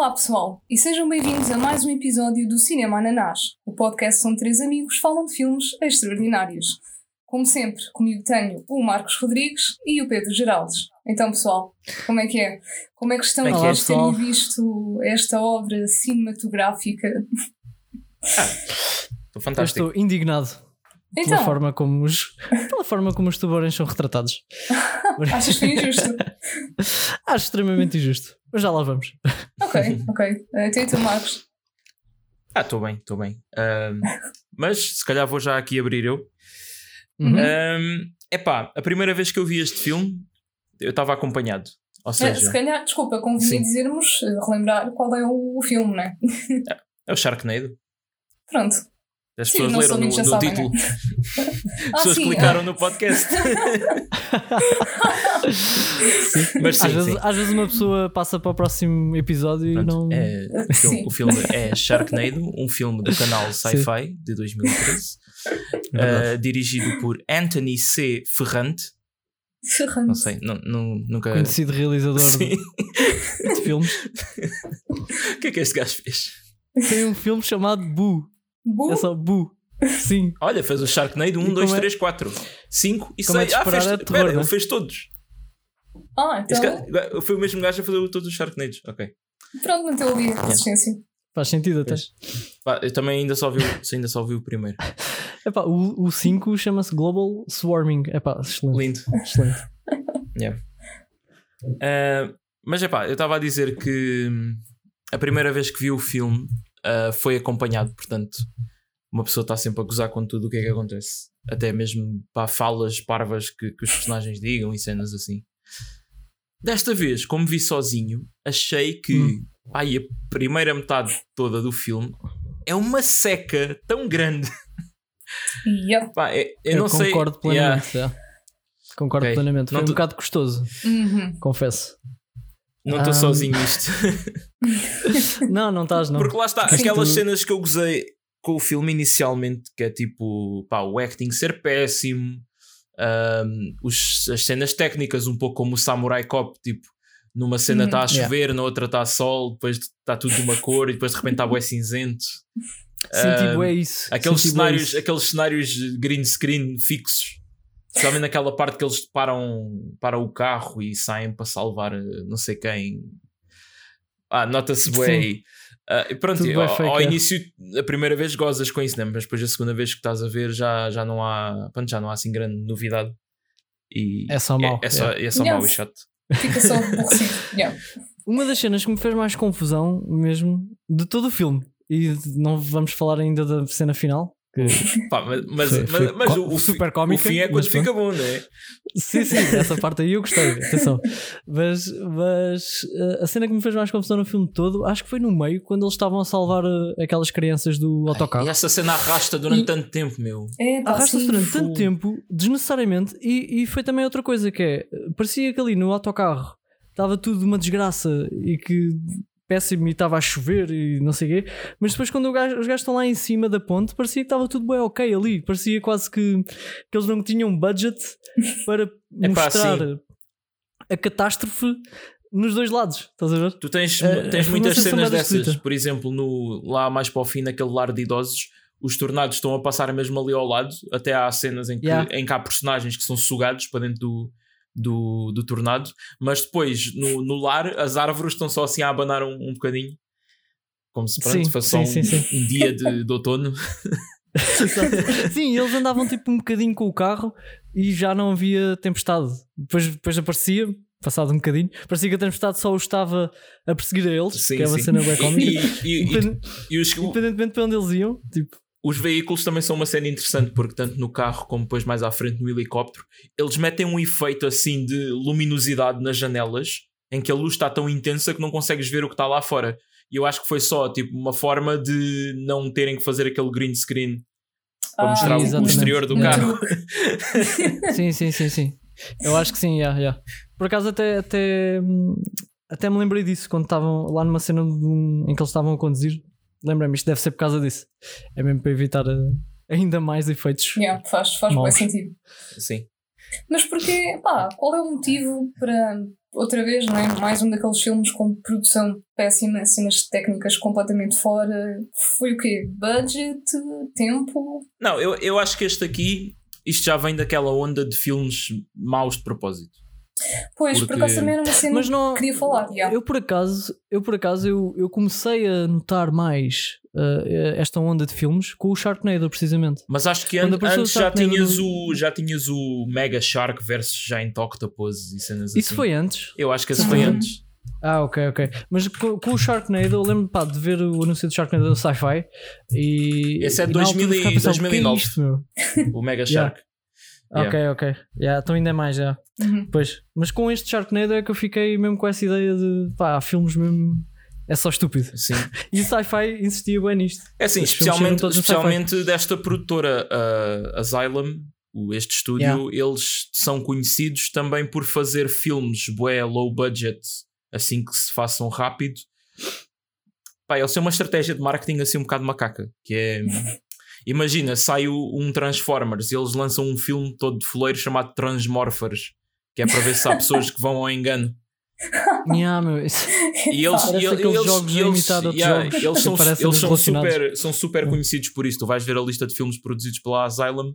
Olá pessoal, e sejam bem-vindos a mais um episódio do Cinema Ananás, o podcast onde três amigos falam de filmes extraordinários. Como sempre, comigo tenho o Marcos Rodrigues e o Pedro Geraldes. Então pessoal, como é que é? Como é que estão é é, após terem visto esta obra cinematográfica? Estou Eu fantástico. estou indignado pela Então, forma como os pela forma como os tubarões são retratados. achas que foi injusto? Acho extremamente injusto. Mas já lá vamos. Ok, ok. Eh, Então e tu, Marcos? Ah, estou bem, estou bem. Ahm, mas se calhar vou já aqui abrir eu. Uhum. É epá, a primeira vez que eu vi este filme, eu estava acompanhado. Ou Eh, seja, Se calhar, desculpa, convinha Sim. dizermos, eh, relembrar qual é o, o filme, não é? é o Sharknado. Pronto. As Sim, pessoas não leram no, no sabem, título. Ah, As pessoas sim, clicaram no podcast. Mas sim, às, vezes, sim. às vezes uma pessoa passa para o próximo episódio e Pronto, não. é, o, filme, Sim. o filme é Sharknado, um filme do canal Sci-Fi de 2013, Verdade. ah, dirigido por Anthony C. Ferrante. Ferrante. Não sei, nu- nu- nunca. Conhecido realizador Sim. de filmes. O que é que este gajo fez? Tem um filme chamado Boo. Bu? É só Boo. Sim. Olha, fez o Sharknado 1, E 2, como é- 3, 4, 5 e como é 6. de ah, fez, é terror, pera, né? ele fez todos. Ah, então. gajo- foi o mesmo gajo a fazer todos os Sharknados. Ok. Pronto, não a ouvir a resistência. Faz sentido até. Pá, eu também ainda só vi, o- ainda só vi o primeiro. Epá, o 5 chama-se Global Swarming. Epá, excelente. Lindo. excelente. Ah, mas é pá, eu estava a dizer que hum, a primeira vez que vi o filme ah, foi acompanhado, portanto, uma pessoa está sempre a gozar com tudo o que é que acontece. Até mesmo para falas parvas que, que os personagens digam e cenas assim. Desta vez, como vi sozinho, achei que Hum. ai, a primeira metade toda do filme é uma seca tão grande. Yep. Pá, é- eu, não sei. concordo Yeah. plenamente. yeah. Concordo Ok. plenamente. Não Foi um tu- bocado custoso, Uhum. confesso. Não estou Ah. sozinho nisto. Não, não estás, não. Porque lá está, Sim, aquelas tu- cenas que eu gozei com o filme inicialmente, que é tipo, pá, o acting ser péssimo, ahm, os- as cenas técnicas, um pouco como o Samurai Cop, tipo, numa cena Uhum. está a Yeah. chover, na outra está sol, depois está tudo de uma cor e depois de repente está bué cinzento. Senti Ah, bué isso. Aqueles bué cenários, isso. aqueles cenários green screen fixos. Especialmente naquela parte que eles param, param o carro e saem para salvar eh, não sei quem. Ah, nota-se bué Sim. aí. Ah, pronto, Tudo bué ao, ao é. início, a primeira vez gozas com isso, né? mas depois a segunda vez que estás a ver já, já não há pronto, já não há assim grande novidade. E É só mau, É, é só, é só Yeah. mau e chato. Fica só aborrecido. Yeah. Uma das cenas que me fez mais confusão mesmo de todo o filme. E não vamos falar ainda da cena final. Que- Pá, mas mas, Foi- mas, foi mas có- o, o, super cómica, o fim é quando mas fica bom, não é? Sim, sim, essa parte aí eu gostei. Atenção. Mas, mas uh, a cena que me fez mais confusão no filme todo, acho que foi no meio, quando eles estavam a salvar uh, aquelas crianças do autocarro. E essa cena arrasta durante E- tanto tempo, meu. É, pá, Arrasta-se durante tanto tempo, desnecessariamente, e, e foi também outra coisa que é, parecia que ali no autocarro estava tudo uma desgraça e que péssimo e estava a chover e não sei o quê, mas depois quando o gajo- os gajos estão lá em cima da ponte, parecia que estava tudo bem ok ali, parecia quase que, que eles não tinham budget para Epá, mostrar a catástrofe nos dois lados, estás a ver? Tu tens, tens muitas cenas dessas. esquisita. Por exemplo, no, lá mais para o fim, naquele lar de idosos, os tornados estão a passar mesmo ali ao lado. Até há cenas em que, Yeah. em que há personagens que são sugados para dentro do, do, do tornado. Mas depois, no, no lar, as árvores estão só assim a abanar um, um bocadinho. Como se pronto, Sim, fosse só sim, um, sim, um dia de, de outono. Sim, eles andavam tipo um bocadinho com o carro e já não havia tempestade. Depois, depois aparecia, passado um bocadinho, parecia que a tempestade só os estava a perseguir a eles, Sim, que é uma cena bem cómica. E, e- e- Independ- e os, Independentemente para onde eles iam, tipo, os veículos também são uma cena interessante porque tanto no carro como depois mais à frente no helicóptero eles metem um efeito assim de luminosidade nas janelas em que a luz está tão intensa que não consegues ver o que está lá fora e eu acho que foi só tipo uma forma de não terem que fazer aquele green screen para Ah, mostrar o- exterior do carro sim, sim, sim, sim. Eu acho que sim, yeah, yeah. Por acaso até, até, hum, até me lembrei disso quando estavam lá numa cena um- em que eles estavam a conduzir. Lembrei-me, isto deve ser por causa disso. É mesmo para evitar uh, ainda mais efeitos. Yeah, faz faz bem sentido. sim Mas porque, pá, qual é o motivo para outra vez, não é? Mais um daqueles filmes com produção péssima, cenas técnicas completamente fora. Foi o quê? Budget? Tempo? Não, eu, eu acho que este aqui, isto já vem daquela onda de filmes maus de propósito. Pois, Porque- por acaso também era uma cena Mas não. que queria falar. yeah. Eu por acaso, eu por acaso eu, eu comecei a notar mais uh, esta onda de filmes com o Sharknado, precisamente. Mas acho que an- antes já tinhas, o, já tinhas o Mega Shark versus Giant Octopus e cenas Isso assim. foi antes. Eu acho que esse foi antes. Ah, ok, ok. Mas com, com o Sharknado, eu lembro pá, de ver o anúncio do Sharknado no Sci-Fi e. Esse é de e na altura 2000 e- ficava a pensar, "O que é 2009." isto, meu?" O Mega. Shark. Yeah. Ok, ok. Yeah, então ainda é mais, já. Uhum. Pois. Mas com este Sharknado é que eu fiquei mesmo com essa ideia de pá, há filmes mesmo. É só estúpido. Sim. E o sci-fi insistia bem nisto. É assim, filmes especialmente, especialmente desta produtora uh, Asylum, este estúdio, eles são conhecidos também por fazer filmes bué low budget, assim que se façam rápido. Pá, eles têm uma estratégia de marketing assim um bocado macaca, que é... Imagina, sai um Transformers e eles lançam um filme todo de foleiro chamado Transmorphers, que é para ver se há pessoas que vão ao engano. Yeah, meu, isso- E eles, e eles, e eles, yeah, eles são, eles são super, são super conhecidos por isso. Tu vais ver a lista de filmes produzidos pela Asylum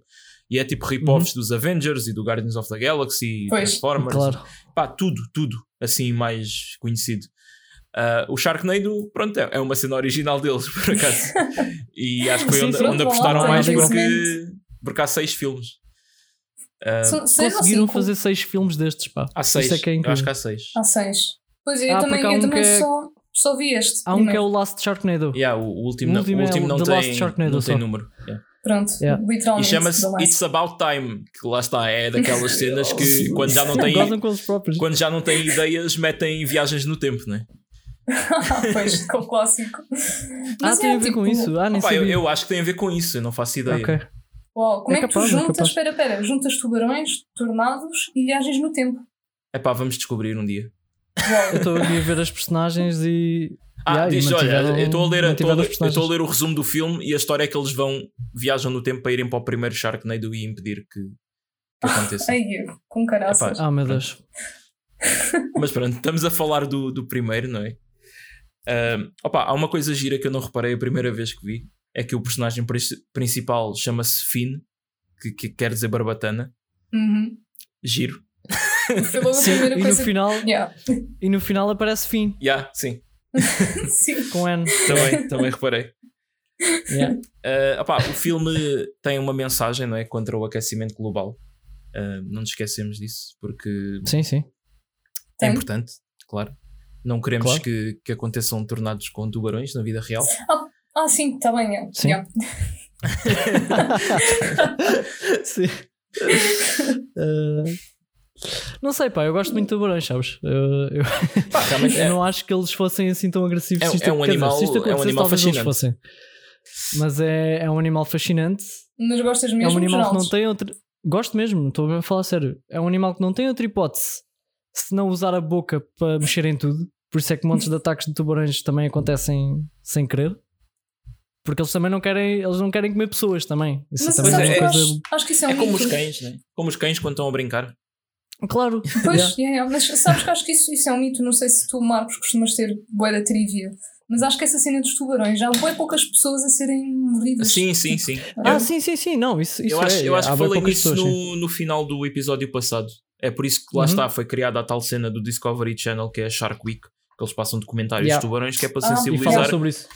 e é tipo rip-offs dos Avengers e do Guardians of the Galaxy, Pois. Transformers, claro. pá, tudo, tudo assim mais conhecido. Ah, o Sharknado, pronto, é, é uma cena original deles, por acaso. e acho que foi Sim, onde, sim. onde apostaram lá, mais porque, porque há seis filmes. São ou Conseguiram fazer seis filmes destes, pá. há seis, é que é eu acho que há seis. Há seis. Pois é, eu Ah, também, eu um também que é- só, só vi este. Há um que é primeiro. o Last Sharknado. Yeah, o, o último, O não- último o é último o não, tem, não tem número. yeah. Pronto, Yeah. E literalmente. chama-se The Last. It's About Time, que lá está, é daquelas cenas que quando já não têm, quando já não têm ideias, metem viagens no tempo, né? pois, com o clássico. Ah, Mas tem é, a ver com tipo, isso. Ah, nem Opa, eu, eu acho que tem a ver com isso, eu não faço ideia. Ok. Uau, como É é, que capaz, tu é juntas, capaz. espera, espera, juntas tubarões, tornados e viagens no tempo? É pá, vamos descobrir um dia. Eu estou aqui a ver as personagens e. Ah, Yeah, diz, olha, eu estou a ler, estou a estou a ler o resumo do filme e a história é que eles vão, viajam no tempo para irem para o primeiro Sharknado e impedir que, que aconteça. Ai, com caraças. Epá, Ah, meu Deus. Mas pronto, estamos a falar do, do primeiro, não é? Ah, opa, há uma coisa gira que eu não reparei a primeira vez que vi: é que o personagem princi- principal chama-se Finn, que, que quer dizer barbatana. Uhum. Giro. Sim, primeira e no, final, Yeah. e no final aparece fim Yeah, sim, Sim. com N. também, também reparei. Yeah. Ah, opá, o filme tem uma mensagem não é, contra o aquecimento global. Ah, não nos esquecemos disso, porque Sim, sim. é Tem. importante, claro. Não queremos Claro. que, que aconteçam tornados com tubarões na vida real. Ah, sim, está bem. é. Sim. Yeah. sim. Uh, não sei, pá, eu gosto muito de tubarões, sabes? Eu, eu, Pá, realmente eu é- não acho que eles fossem assim tão agressivos. É- se isto- é um dizer, animal- isto é um animal fascinante. fossem. Mas é, é um animal fascinante. Mas gostas É mesmo um animal que não tem outro. Gosto mesmo, estou a falar sério. É um animal que não tem outra hipótese se não usar a boca para mexer em tudo. Por isso é que montes de ataques de tubarões também acontecem sem querer. Porque eles também não querem, eles não querem comer pessoas também. Isso Mas também é que uma eu coisa. acho, que isso é um É como mito. os cães, né? Como os cães quando estão a brincar. Claro. Pois, Yeah. yeah, mas sabes que acho que isso, isso é um mito. Não sei se tu, Marcos, costumas ter bué da trivia. Mas acho que essa cena dos tubarões já há poucas pessoas a serem mordidas. Sim, sim, sim. Ah, eu, sim, sim, sim. Não, isso, isso eu acho, é, eu acho que falei nisso pessoas, no, no final do episódio passado. É por isso que lá Uhum. está, foi criada a tal cena do Discovery Channel que é a Shark Week, que eles passam documentários Yeah. de tubarões, que é para Ah, sensibilizar falar sobre isso.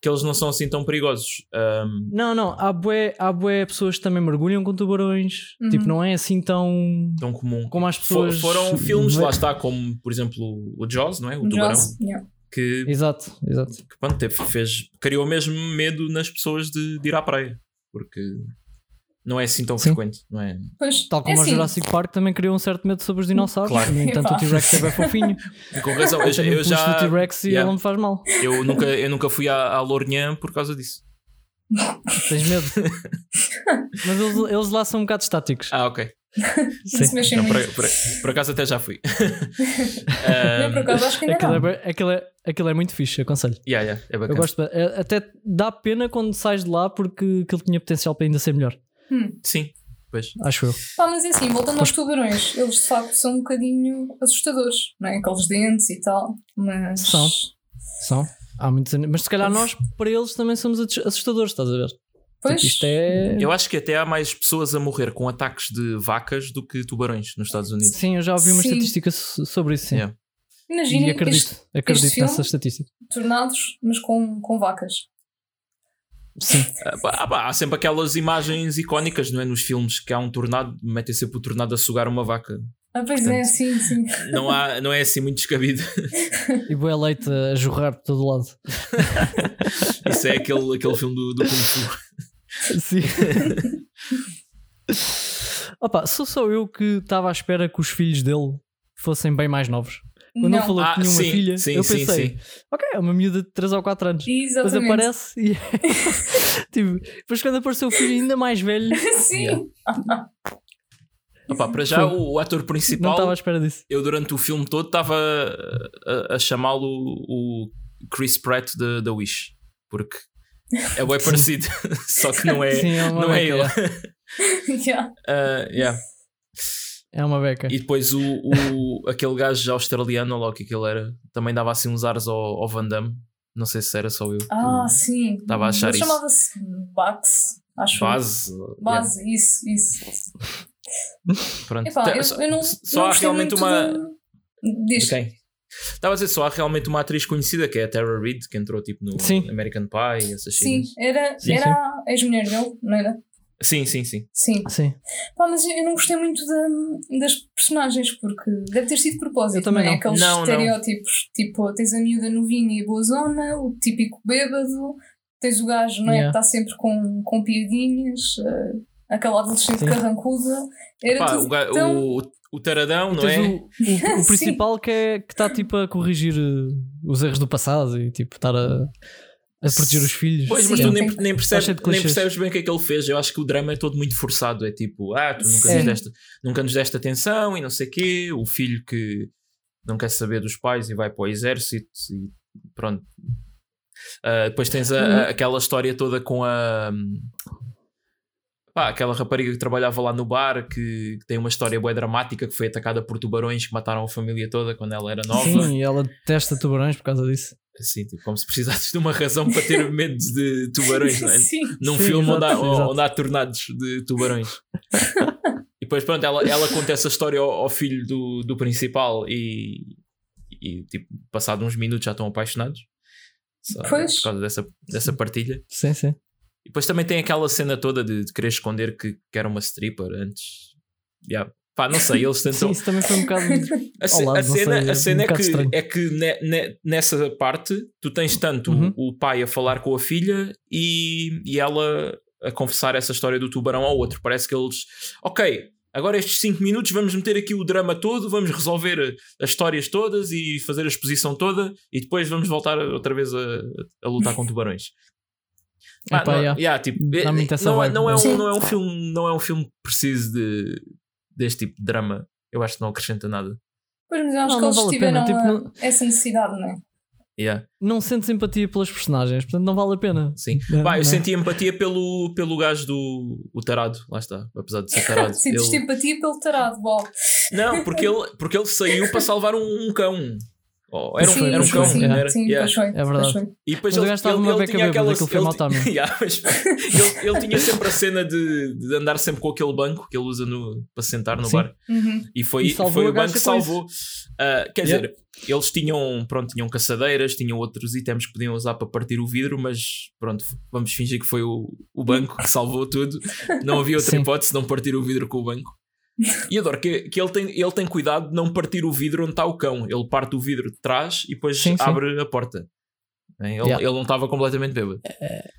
que eles não são assim tão perigosos. Um, Não, não, há bué, há bué pessoas que também mergulham com tubarões. Uhum. Tipo, não é assim tão. tão comum. Como as pessoas. foram filmes, lá está, como por exemplo o Jaws, não é? O tubarão, Jaws, yeah. que, Exato, exato. que pronto, teve, fez, criou mesmo medo nas pessoas de, de ir à praia, porque não é assim tão Sim. frequente, não é? Pois, Tal como é o assim, Jurassic Park também criou um certo medo sobre os dinossauros. Claro. No entanto, o T-Rex é bem fofinho. E com razão, eu, eu um já. do T-Rex e yeah. ele não me faz mal. Eu nunca, eu nunca fui à, à Lourinhã por causa disso. Tens medo. Mas eles, eles lá são um bocado estáticos. Ah, ok. Sim. Não, por, por, por acaso até já fui. Não, por acaso, acho que ainda Aquilo é, não. bem- aquilo, é, aquilo é muito fixe, aconselho. yeah, yeah, é Eu bacana. gosto. bem. É- Até dá pena quando sais de lá porque aquilo tinha potencial para ainda ser melhor. Hum, Sim. Pois. Acho eu. Pá, mas é assim, voltando aos tubarões, eles de facto são um bocadinho assustadores, não é? Aqueles dentes e tal, mas. São. São. Há muitos anos. Mas se calhar nós, para eles, também somos assustadores, estás a ver? Pois. Tipo, isto é. Eu acho que até há mais pessoas a morrer com ataques de vacas do que tubarões nos Estados Unidos. Sim, eu já ouvi uma Sim. estatística so- sobre isso, sim. Yeah. Imaginem E acredito, este acredito filme- nessa estatística. tornados, mas com, com vacas. Sim. Ah, pá, ah, pá, há sempre aquelas imagens icónicas, não é? Nos filmes que há um tornado, metem sempre o tornado a sugar uma vaca. Ah, pois é, Portanto, sim, sim. Não, há, não é assim muito descabido. E boa leite a jorrar por todo lado. Isso é aquele, aquele filme do, do Kung Fu. Sim. Opa, sou só eu que estava à espera que os filhos dele fossem bem mais novos. Quando não. ele falou Ah, que tinha uma sim, filha, sim, eu sim, pensei, sim. ok, é uma miúda de 3 ou 4 anos. Depois Exatamente. aparece e. tipo, depois quando apareceu o filho ainda mais velho, sim. Yeah. Opa, para já, Foi. o, o ator não principal, estava à espera disso. eu durante o filme todo estava a, a- a chamá-lo o Chris Pratt da da Wish. Porque é bem parecido, só que não é, Sim, é não é ele. Yeah. Ah, yeah. É uma beca. E depois o, o, aquele gajo australiano, ou lá o que aquele era, também dava assim uns ares ao, ao Van Damme. Não sei se era só eu. Ah, sim. Estava a achar Ele isso. chamava-se Bax, acho. Base. Base, isso, isso. yeah, pronto. Epá, eu, só eu não, só não há realmente uma. de- De Diz. quem? Estava a dizer, só há realmente uma atriz conhecida que é a Tara Reid, que entrou tipo no Sim. American Pie e essas Sim, cenas. era, Sim, era sim. a ex-mulher dele, não era? Sim, sim, sim. Sim. Sim. Pá, mas eu não gostei muito da- das personagens, porque deve ter sido de propósito, Eu também não é? não. Aqueles Não, não. estereótipos, tipo, tens a miúda novinha e boazona, o típico bêbado, tens o gajo, não é? Yeah. Que está sempre com, com piadinhas, eh, aquela adolescente Sim. carrancuda. Era Pá, tudo o, tão... o, o taradão, não Tens é? o, o, o principal que é que está tipo a corrigir eh, os erros do passado e tipo estar a, a proteger os filhos. Pois, mas Sim. tu nem, nem, percebes, nem percebes bem o que é que ele fez. Eu acho que o drama é todo muito forçado. É tipo, ah, tu nunca, Sim. nos deste, nunca nos deste atenção e não sei o quê. O filho que não quer saber dos pais e vai para o exército e pronto. Ah, depois tens a- a- aquela história toda com a. Pá, aquela rapariga que trabalhava lá no bar que, que tem uma história boa dramática que foi atacada por tubarões que mataram a família toda quando ela era nova. Sim, e ela detesta tubarões por causa disso. Assim, tipo, como se precisasses de uma razão para ter medo de tubarões, não é? Sim. num Sim, filme onde, há, exato. onde há tornados de tubarões. e depois, pronto, ela, ela conta essa história ao, ao filho do, do principal e, e, tipo, passado uns minutos já estão apaixonados. Só Pois. Por causa dessa, dessa partilha. Sim, sim. E depois também tem aquela cena toda de, de querer esconder que, que era uma stripper antes. Yeah. Pá, não sei, eles Sim, tentam. isso também foi um bocado. A, ce- lado, a cena, sei, a cena um é, que, estranho. é que ne- ne- nessa parte tu tens tanto Uhum. o pai a falar com a filha e, e ela a confessar essa história do tubarão ao outro. Parece que eles, ok, agora estes 5 minutos vamos meter aqui o drama todo, vamos resolver as histórias todas e fazer a exposição toda e depois vamos voltar outra vez a, a lutar com tubarões. Ah, Epá, não, yeah. yeah, tipo, é- essa não, é, não, é um, não é um filme não é um filme preciso de, deste tipo de drama. Eu acho que não acrescenta nada. Pois, mas eu acho Não, que não eles vale a pena, tiveram tipo, a- essa necessidade, não é? Yeah. Não sente simpatia pelas personagens, portanto não vale a pena. Sim. Não, Pá, eu não. senti empatia pelo, pelo gajo do o tarado, lá está, apesar de ser tarado. Sentes Ele- simpatia pelo tarado, bom. Não, porque ele, porque ele saiu para salvar um, um cão. Oh, era um, sim, era um sim, cão, sim, era? sim, Yeah. foi, É verdade. foi. E depois Mas ele, ele, uma ele beca tinha aquela. aquilo foi ele. Yeah, mas ele, ele tinha sempre a cena de, de andar sempre com aquele banco que ele usa no, para sentar no Sim. bar. Uhum. E foi, E foi a o banco que salvou. Ah, quer Yeah. dizer, eles tinham, pronto, tinham caçadeiras, tinham outros itens que podiam usar para partir o vidro, mas pronto, vamos fingir que foi o, o banco que salvou tudo. Não havia outra Sim. hipótese de não partir o vidro com o banco. E adoro que, que ele, tem, ele tem cuidado de não partir o vidro onde está o cão. Ele parte o vidro de trás e depois Sim, sim. abre a porta. Ele, Yeah. ele não estava completamente bêbado.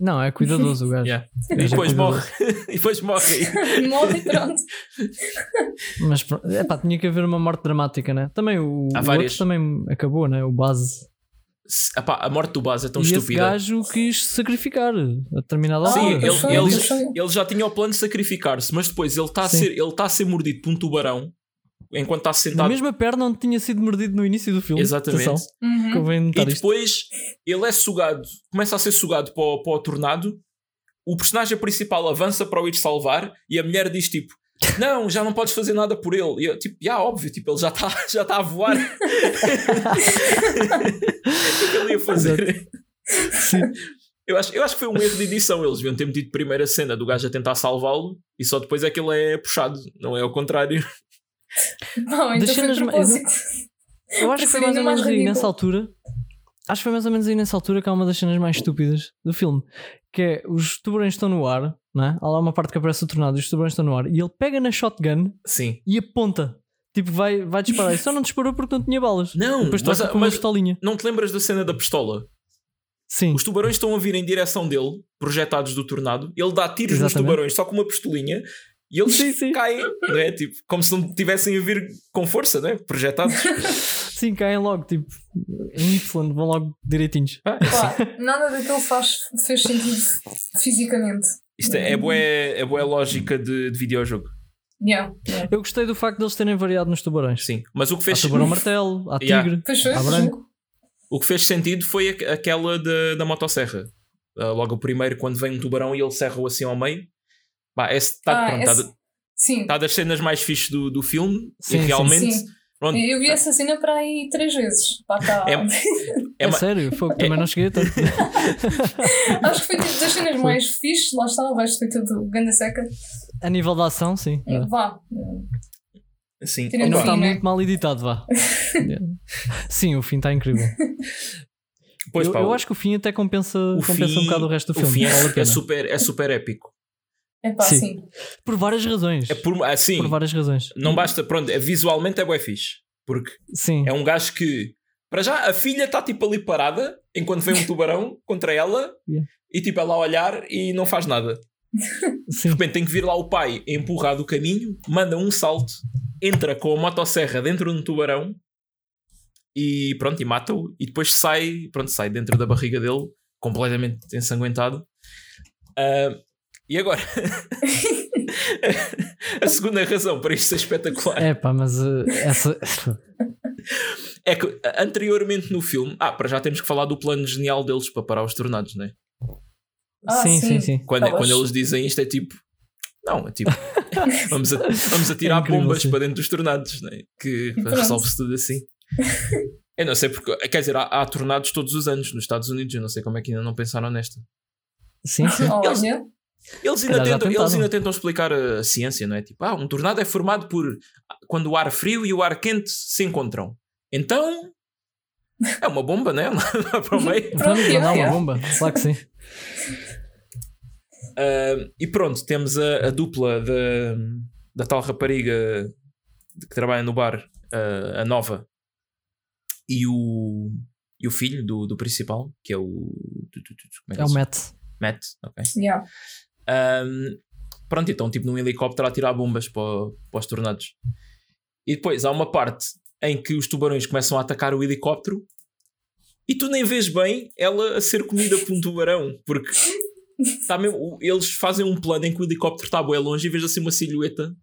Não, é cuidadoso o gajo. Yeah. O E gajo é depois cuidadoso. morre. e depois morre. Morre e pronto. Mas pronto, epá, tinha que haver uma morte dramática, né? Também o, Há o várias. outro também acabou, né? O base. Epá, a morte do Baz é tão e esse estúpida. gajo quis sacrificar a determinada Ah, Sim, ele, foi, ele- ele já tinha o plano de sacrificar-se, mas depois ele está a, ser, ele tá a ser mordido por um tubarão enquanto está Na sentado. mesma perna onde tinha sido mordido no início do filme. Exatamente. Uhum. E notar isto. depois ele é sugado, começa a ser sugado para o, para o tornado o personagem principal avança para o ir salvar e a mulher diz tipo. Não, já não podes fazer nada por ele. E eu, tipo, já, óbvio, tipo, ele já está já tá a voar. o que é que ele ia fazer? Sim. Eu acho, eu acho que foi um erro de edição. Eles deviam ter metido primeiro a cena do gajo a tentar salvá-lo e só depois é que ele é puxado, não é ao contrário. Não, então foi propósito. Eu acho que foi mais ou menos aí nessa altura. Acho que foi mais ou menos aí nessa altura que há uma das cenas mais estúpidas do filme. Que é os tubarões estão no ar, não é? Há lá uma parte que aparece o tornado e os tubarões estão no ar. E ele pega na shotgun Sim. e aponta. Tipo, vai, vai disparar. E só não disparou porque não tinha balas. Não, depois mas- com uma mas- pistolinha. Não te lembras da cena da pistola? Sim. Os tubarões estão a vir em direção dele, projetados do tornado. Ele dá tiros nos Exatamente. tubarões só com uma pistolinha e eles Sim, sim. caem, não é? Tipo, como se não tivessem a vir com força, não é? Projetados. Sim, caem logo, tipo, em Y, vão logo direitinhos. Ah, é. Pá, nada daquilo faz, fez sentido fisicamente. Isto é, é, boa, é boa lógica de, de videojogo. Yeah, yeah. Eu gostei do facto de eles terem variado nos tubarões. Sim. Mas o que Há fez, tubarão martelo, há Yeah. tigre, foi, há branco. o que fez sentido foi aqu- aquela da, da motosserra. Ah, logo o primeiro, quando vem um tubarão e ele serra-o assim ao meio. Bah, esse está Ah, pronto, esse- tá- Sim, tá das cenas mais fixes do, do filme. Sim, e realmente. Sim. Pronto, eu vi essa cena para aí três vezes. Pá, tá. É- É, é sério, foi, também não cheguei a tanto. Acho que foi tipo das cenas mais fixes, lá está, o resto foi tudo ganda seca. A nível da ação, sim. É, Vá. Sim. Tirando E não o está né? muito mal editado, vá. Sim, o fim está incrível. pois, eu, pá, eu acho que o fim até compensa, o compensa um fim- bocado o resto do o filme. fim é, vale é super, é super épico. É pá, Sim. sim. Por várias razões. É por, assim, Por várias razões. não basta, pronto, é, visualmente é bué fixe. Porque Sim. é um gajo que, para já, a filha está tipo ali parada enquanto vem um tubarão contra ela Yeah. e tipo ela a olhar e não faz nada. sim. De repente tem que vir lá o pai a empurrar do caminho, manda um salto, entra com a motosserra dentro de um tubarão e pronto, e mata-o. E depois sai, pronto, sai dentro da barriga dele, completamente ensanguentado. Ah, e agora? a segunda razão para isto ser espetacular É pá, mas uh, essa. é que anteriormente no filme, ah, para já temos que falar do plano genial deles para parar os tornados, né? Ah, sim, sim. sim, sim. Quando, quando eles dizem isto é tipo. Não, é tipo. vamos, a, vamos atirar É incrível, bombas sim. para dentro dos tornados, né? que pronto. resolve-se tudo assim. Eu não sei porque. Quer dizer, há, há tornados todos os anos nos Estados Unidos. Eu não sei como é que ainda não pensaram nesta. Sim, sim. Olha, Eles ainda, tentam, eles ainda tentam explicar a, a ciência, não é? Tipo, ah, um tornado é formado por quando o ar frio e o ar quente se encontram. Então. É uma bomba, né? Lá para o meio. Pronto, Vamos mandar uma yeah. bomba. Claro que sim. Ah, e pronto, temos a, a dupla da, da tal rapariga que trabalha no bar, ah, a nova, e o, e o filho do, do principal, que é o. como É que o se chama? Matt. Matt, ok. yeah. Um, pronto, então, tipo num helicóptero a tirar bombas para, para os tornados. E depois há uma parte em que os tubarões começam a atacar o helicóptero e tu nem vês bem ela a ser comida por um tubarão, porque tá mesmo, eles fazem um plano em que o helicóptero está bem longe e vês assim uma silhueta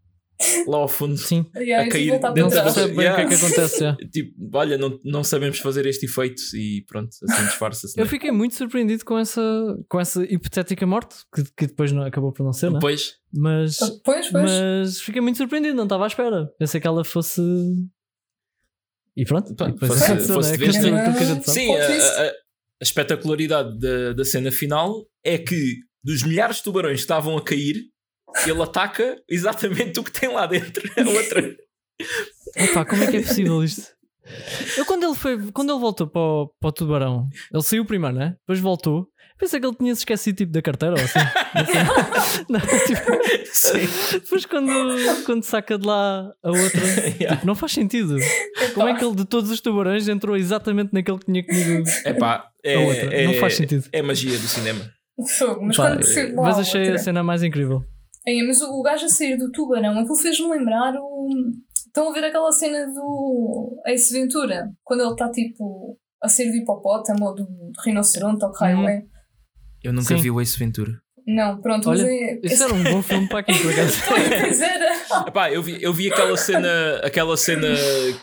lá ao fundo. Sim. Yeah, A cair dentro Não da- percebe bem o que é que Yeah. acontece já. Tipo, olha, não, não sabemos fazer este efeito e pronto, assim disfarça-se. Eu né? fiquei muito surpreendido com essa, com essa hipotética morte, que, que depois não, acabou por não ser, né? Depois, Mas, Pois, pois. mas fiquei muito surpreendido, não estava à espera. Pensei que ela fosse. E pronto, Pá, e fosse- aconteceu, fosse né? de sim. que a gente sabe. Sim, a, a- a espetacularidade da, da cena final é que dos milhares de tubarões que estavam a cair, ele ataca exatamente o que tem lá dentro. A outra. Epá, como é que é possível isto? Eu quando ele foi, quando ele voltou para o, para o tubarão, ele saiu primeiro, né? Depois voltou. Pensei que ele tinha se esquecido tipo da carteira ou assim. Não, tipo, Sim. depois quando, quando saca de lá a outra, Yeah. tipo, não faz sentido. Como é que ele de todos os tubarões entrou exatamente naquele que tinha comido Epá, é, a outra? é, não faz sentido. é magia do cinema. Fogo, Mas Pá, quando se- mas achei a cena mais incrível. Ei, mas o, o gajo a sair do tubarão, aquilo fez-me lembrar o. Estão a ver aquela cena do Ace Ventura? Quando ele está tipo a sair do hipopótamo ou do, do rinoceronte ou que raio Uhum. é? Eu nunca Sim. vi o Ace Ventura. Não, pronto, Olha, mas é. Isso era um bom filme para aqui, por acaso. Pois era. Epá, eu vi, eu vi aquela cena, aquela cena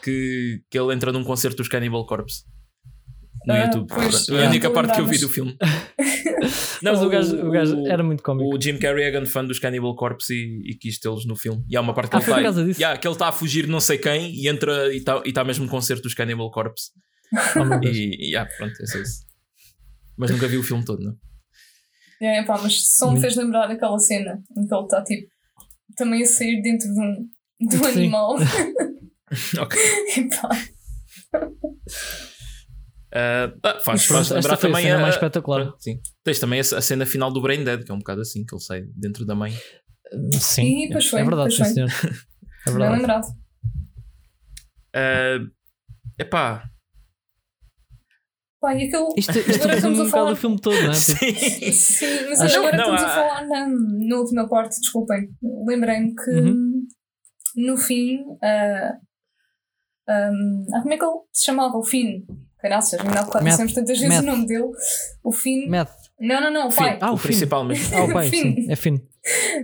que, que ele entra num concerto dos Cannibal Corpse. No Ah, YouTube. pois, Pronto, a única não parte que eu vi do filme. Mas o gajo, o gajo o- era muito cómico. O Jim Carrey é grande fã dos Cannibal Corpse e, e quis tê-los no filme. E há uma parte que Ah, ele foi por está causa disso? yeah, que ele está a fugir não sei quem e entra e está e tá mesmo no concerto dos Cannibal Corpse. Oh. E, e yeah, pronto, é só isso. Mas nunca vi o filme todo, não? É, pá, mas só me fez lembrar aquela cena em que ele está tipo também a sair dentro de um, de um animal. ok. Epá, Ah, ah, faz, faz lembrar esta a também cena a, mais espetacular. Pronto, sim. Tens também a, a cena final do Brain Dead, que é um bocado assim, que ele sai dentro da mãe. Sim, E pois foi, é verdade, sim, senhor. É bem verdade. lembrado. Ah, epá, Pá, e aquele. Isto, isto Agora estamos um a falar- o filme todo, não é? Tipo, sim. Sim, mas Acho- agora Não, estamos há- a falar na, na última parte, desculpem. Lembrei-me que Uhum. no fim. ah, ahm, ah, como é que ele se chamava? O Finn. Caraças, ainda há bocado Matt. dissemos tantas vezes Matt. o nome dele. O Finn. Matt. Não, não, não, o pai. Ah, o o principal mesmo. Ah, o pai, Finn. sim, é fino.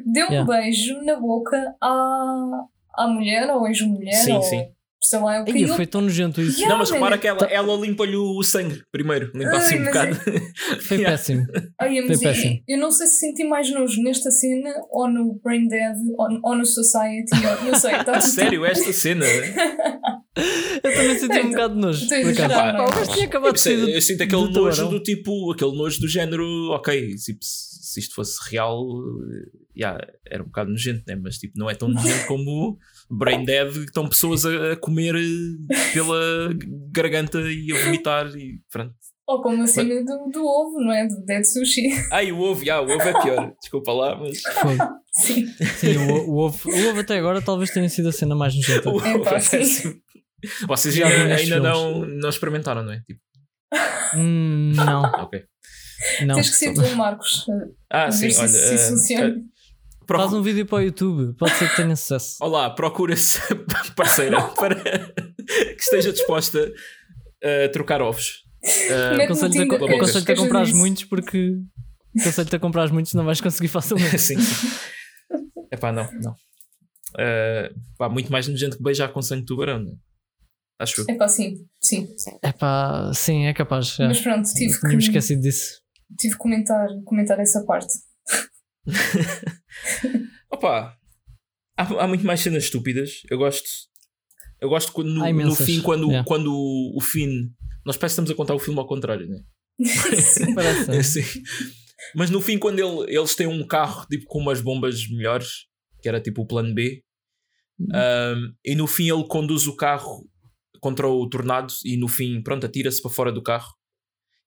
Deu um Yeah. beijo na boca à, à mulher ou ex-mulher Sim, ou sim. Sei lá o que. Ai, ele- foi tão nojento isso. Yeah, Não, mas repara que ela, ela limpa-lhe o sangue primeiro. Limpa assim um bocado. Foi Yeah. péssimo. Ai, mas Foi eu, péssimo. eu não sei se senti mais nojo nesta cena ou no Brain Dead ou, ou no Society. Ou, não sei, está A tudo sério, esta cena. Eu também senti um bocado de nojo. Chorar, Pá, de Eu, do- eu sinto aquele nojo do tipo, aquele nojo do género, ok, tipo, se isto fosse real, eh, yeah, era um bocado nojento, né? mas tipo, não é tão nojento como Brain Dead, que estão pessoas a, a comer eh, pela garganta e a vomitar e pronto. Ou como a cena do, do ovo, não é? Do Dead Sushi. Ai, o ovo, yeah, o ovo é pior, desculpa lá, mas Fogo. Sim. Sim, o, o, ovo, o ovo até agora talvez tenha sido a cena mais nojenta. o ovo Epá, é sim. Vocês Já ainda, nestes ainda filmes. não, não experimentaram, não é? Tipo, Hum, não, ok. Não. Tens que ser tu, Marcos. Ah, a sim, ver se olha. eh, procu- Faz um vídeo para o YouTube, pode ser que tenha sucesso. Olá, procura-se parceira para que esteja disposta a trocar ovos. Uh, Aconselho-te a, a comprar muitos porque. Aconselho-te a comprar muitos, não vais conseguir facilmente. sim. É pá, não, não. Uh, pá, muito mais nojento que beijar com sangue de tubarão, né? Acho eu. É pá, sim, sim. É pá, sim, é capaz. É. Mas pronto, tive Tínhamos que, esquecido disso. Tive que comentar, comentar essa parte. Opa, há, há muito mais cenas estúpidas. Eu gosto. Eu gosto quando no, no fim, quando, yeah. quando o, o fim. Nós parece que estamos a contar o filme ao contrário, né? Parece. É assim. Mas no fim, quando ele- eles têm um carro tipo, com umas bombas melhores, que era tipo o plano B, um, e no fim ele conduz o carro contra o tornado e no fim, pronto, atira-se para fora do carro.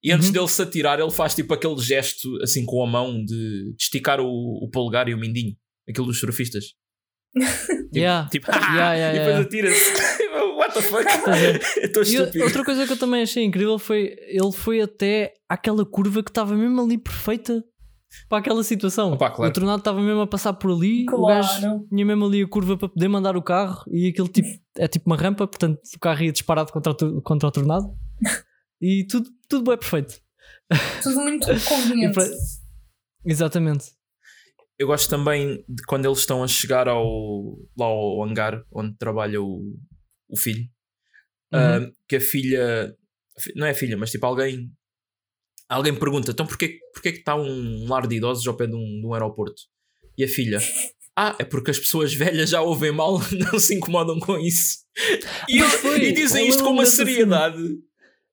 E antes Uhum. dele se atirar, ele faz tipo aquele gesto assim com a mão de, de esticar o, o polegar e o mindinho, aquilo dos surfistas. Tipo, Yeah. tipo Yeah, yeah, e depois atira-se. What the fuck? Estou E estúpido. outra coisa que eu também achei incrível foi ele foi até àquela curva que estava mesmo ali perfeita para aquela situação. Opa, claro. O tornado estava mesmo a passar por ali, o gajo Claro. tinha mesmo ali a curva para poder mandar o carro e aquele tipo é tipo uma rampa, portanto o carro ia disparado contra o, contra o tornado e tudo, tudo é perfeito. Tudo muito conveniente. para- Exatamente. Eu gosto também de quando eles estão a chegar ao, lá ao hangar onde trabalha o, o filho. Uhum. ah, que a filha, não é a filha, mas tipo alguém, alguém pergunta: então porquê, porquê que está um lar de idosos ao pé de um, de um aeroporto? E a filha: ah, é porque as pessoas velhas já ouvem mal, não se incomodam com isso. E, foi, e dizem eu isto com uma seriedade.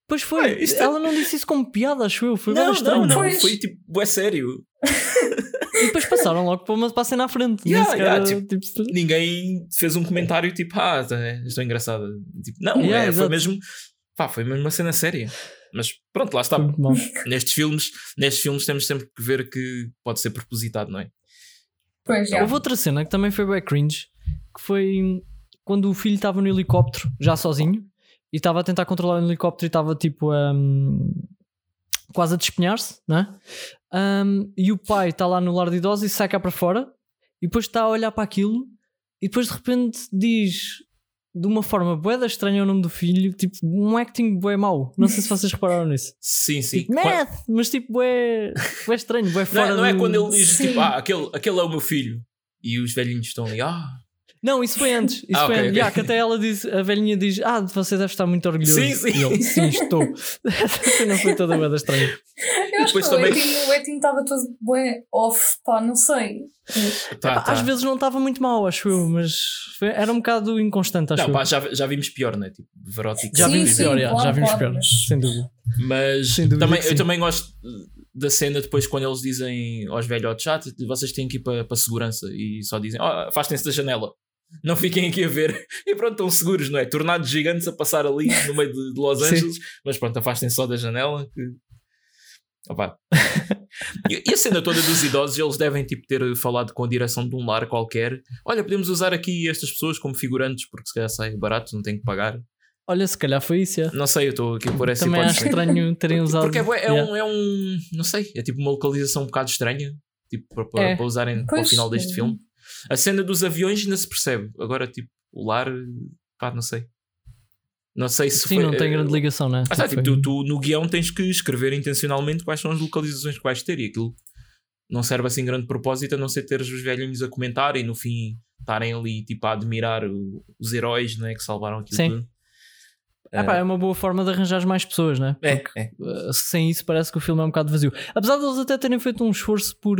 Pois foi, Ué, isto é- ela não disse isso como piada, acho eu. Foi Não, não, não, Pois. foi tipo, é sério. E depois passaram logo para uma passem na frente. Nem Yeah, sequer, yeah, tipo, ninguém fez um comentário tipo, ah, estou engraçada. Tipo, não, Yeah, é, foi mesmo, pá, foi mesmo uma cena séria. Mas pronto, lá está. Nestes filmes, nestes filmes temos sempre que ver que pode ser propositado, não é? Pois já. Houve outra cena que também foi bem cringe, que foi quando o filho estava no helicóptero, já sozinho, e estava a tentar controlar o helicóptero e estava tipo um, quase a despenhar-se, né? Um, e o pai está lá no lar de idosos e sai cá para fora, e depois está a olhar para aquilo, e depois de repente diz de uma forma boeda estranha o nome do filho, tipo um acting bué mau. Não sei se vocês repararam nisso. Sim, sim. Tipo, Qua- math, mas tipo bué, bué estranho, bué não, fora é, não é do- quando ele diz Sim. tipo, ah, aquele, aquele é o meu filho. E os velhinhos estão ali, ah, Não, isso foi antes. Isso Ah, foi ok, antes. ok. Yeah, que até ela diz, a velhinha diz: Ah, você deve estar muito orgulhoso. Sim, sim. E ele, sim, estou. Cena foi toda bem estranha. Eu acho que também- o acting estava todo bem off, pá, não sei. Tá, tá. Às vezes não estava muito mal, acho eu, mas foi- era um bocado inconstante, acho Não, eu. pá, já, já vimos pior, né? Tipo, Verótico. já Sim, vimos sim, pior, claro, já vimos claro, pior, mas- sem dúvida. Mas Sem dúvida também, eu também gosto da cena depois quando eles dizem aos velhotes: ah, vocês têm que ir para, para segurança e só dizem: oh, afastem-se da janela. Não fiquem aqui a ver. E pronto, estão seguros, não é? Tornados gigantes a passar ali no meio de, de Los Sim. Angeles, mas pronto, afastem-se só da janela. Que... Opa. e, e a cena toda dos idosos, eles devem tipo, ter falado com a direção de um lar qualquer. Olha, podemos usar aqui estas pessoas como figurantes, porque se calhar sai barato, não tem que pagar. Olha, se calhar foi isso. yeah. Não sei, eu estou aqui por essa Também acho hipótese. estranho terem usado. Porque é, é yeah. um, é um. Não sei, é tipo uma localização um bocado estranha. Tipo, para, para, É. para usarem para o Pois, final deste é. filme. A cena dos aviões ainda se percebe. Agora, tipo, o lar. Pá, não sei. Não sei se Sim, foi. não tem eh, grande ligação, né? Ah, tá, tipo, Foi- tu, tu no guião tens que escrever intencionalmente quais são as localizações que vais ter e aquilo não serve assim grande propósito a não ser teres os velhinhos a comentar e no fim estarem ali tipo a admirar o- os heróis né, que salvaram aquilo Sim. tudo. Ah, pá, é uma boa forma de arranjar mais pessoas, né? É, Porque, é. uh, sem isso parece que o filme é um bocado vazio. Apesar de eles até terem feito um esforço por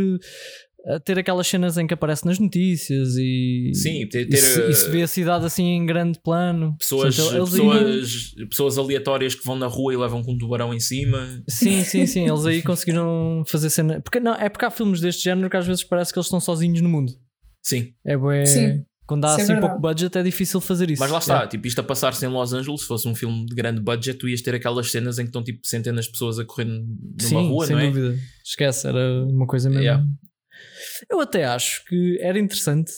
ter aquelas cenas em que aparece nas notícias e. Sim, ter, e, ter, se, e eh, se vê a cidade assim em grande plano. pessoas, Portanto, eles aí- pessoas, pessoas aleatórias que vão na rua e levam com um tubarão em cima. Sim, sim, sim. Eles aí conseguiram fazer cena. Porque, não, é porque há filmes deste género que às vezes parece que eles estão sozinhos no mundo. Sim, É bué. Sim. Quando há Isso é assim verdade. pouco budget é difícil fazer isso. mas lá está, Yeah. tipo, isto a passar-se em Los Angeles, se fosse um filme de grande budget, tu ias ter aquelas cenas em que estão tipo centenas de pessoas a correr numa Sim, rua, sem não é? dúvida. Esquece, era uma coisa mesmo. Yeah. Eu até acho que era interessante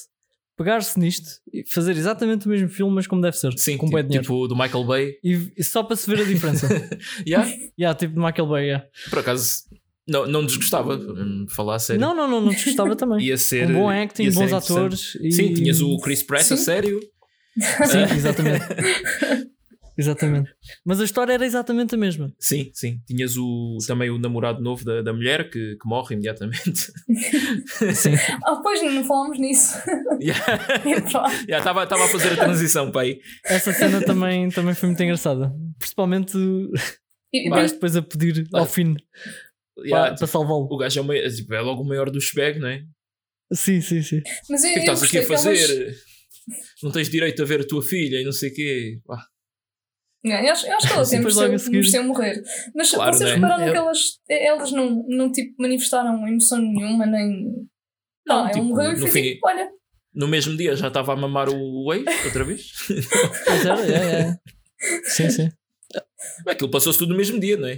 pegar-se nisto e fazer exatamente o mesmo filme, mas como deve ser. Sim, com tipo, tipo do Michael Bay. E, e só para se ver a diferença. Yeah, yeah, tipo de Michael Bay. yeah. por acaso, não, não desgostava, hum, falar a sério. Não, não, não, não desgostava também. Ia ser. um bom acting, bons atores. E... Sim, tinhas o Chris Pratt a Sim. sério. Sim, exatamente. exatamente. Mas a história era exatamente a mesma. Sim, sim. Tinhas o, também o namorado novo da, da mulher que, que morre imediatamente. Sim. Ah, pois não falámos nisso. Epá. Estava a fazer a transição para aí. Essa cena também, também foi muito engraçada. Principalmente E- vais depois a pedir ao fim Yeah, para, para salvá-lo. O gajo é, o mai- tipo, é logo o maior do shebag, não é? O Sim, sim, sim. Mas eu, que é que estás aqui a fazer? elas- Não tens direito a ver a tua filha e não sei o quê. Pá, Não, eu acho, eu acho que ela Sim, sempre mereceu morrer. Mas Claro, vocês né? repararam Eu- que elas, elas não, não tipo, manifestaram emoção nenhuma, nem. Não, Não, tipo, ele morreu e foi fim- tipo, olha. No mesmo dia já estava a mamar o ex, outra vez. Pois era, é, é. Sim, sim. Aquilo passou-se tudo no mesmo dia, não é?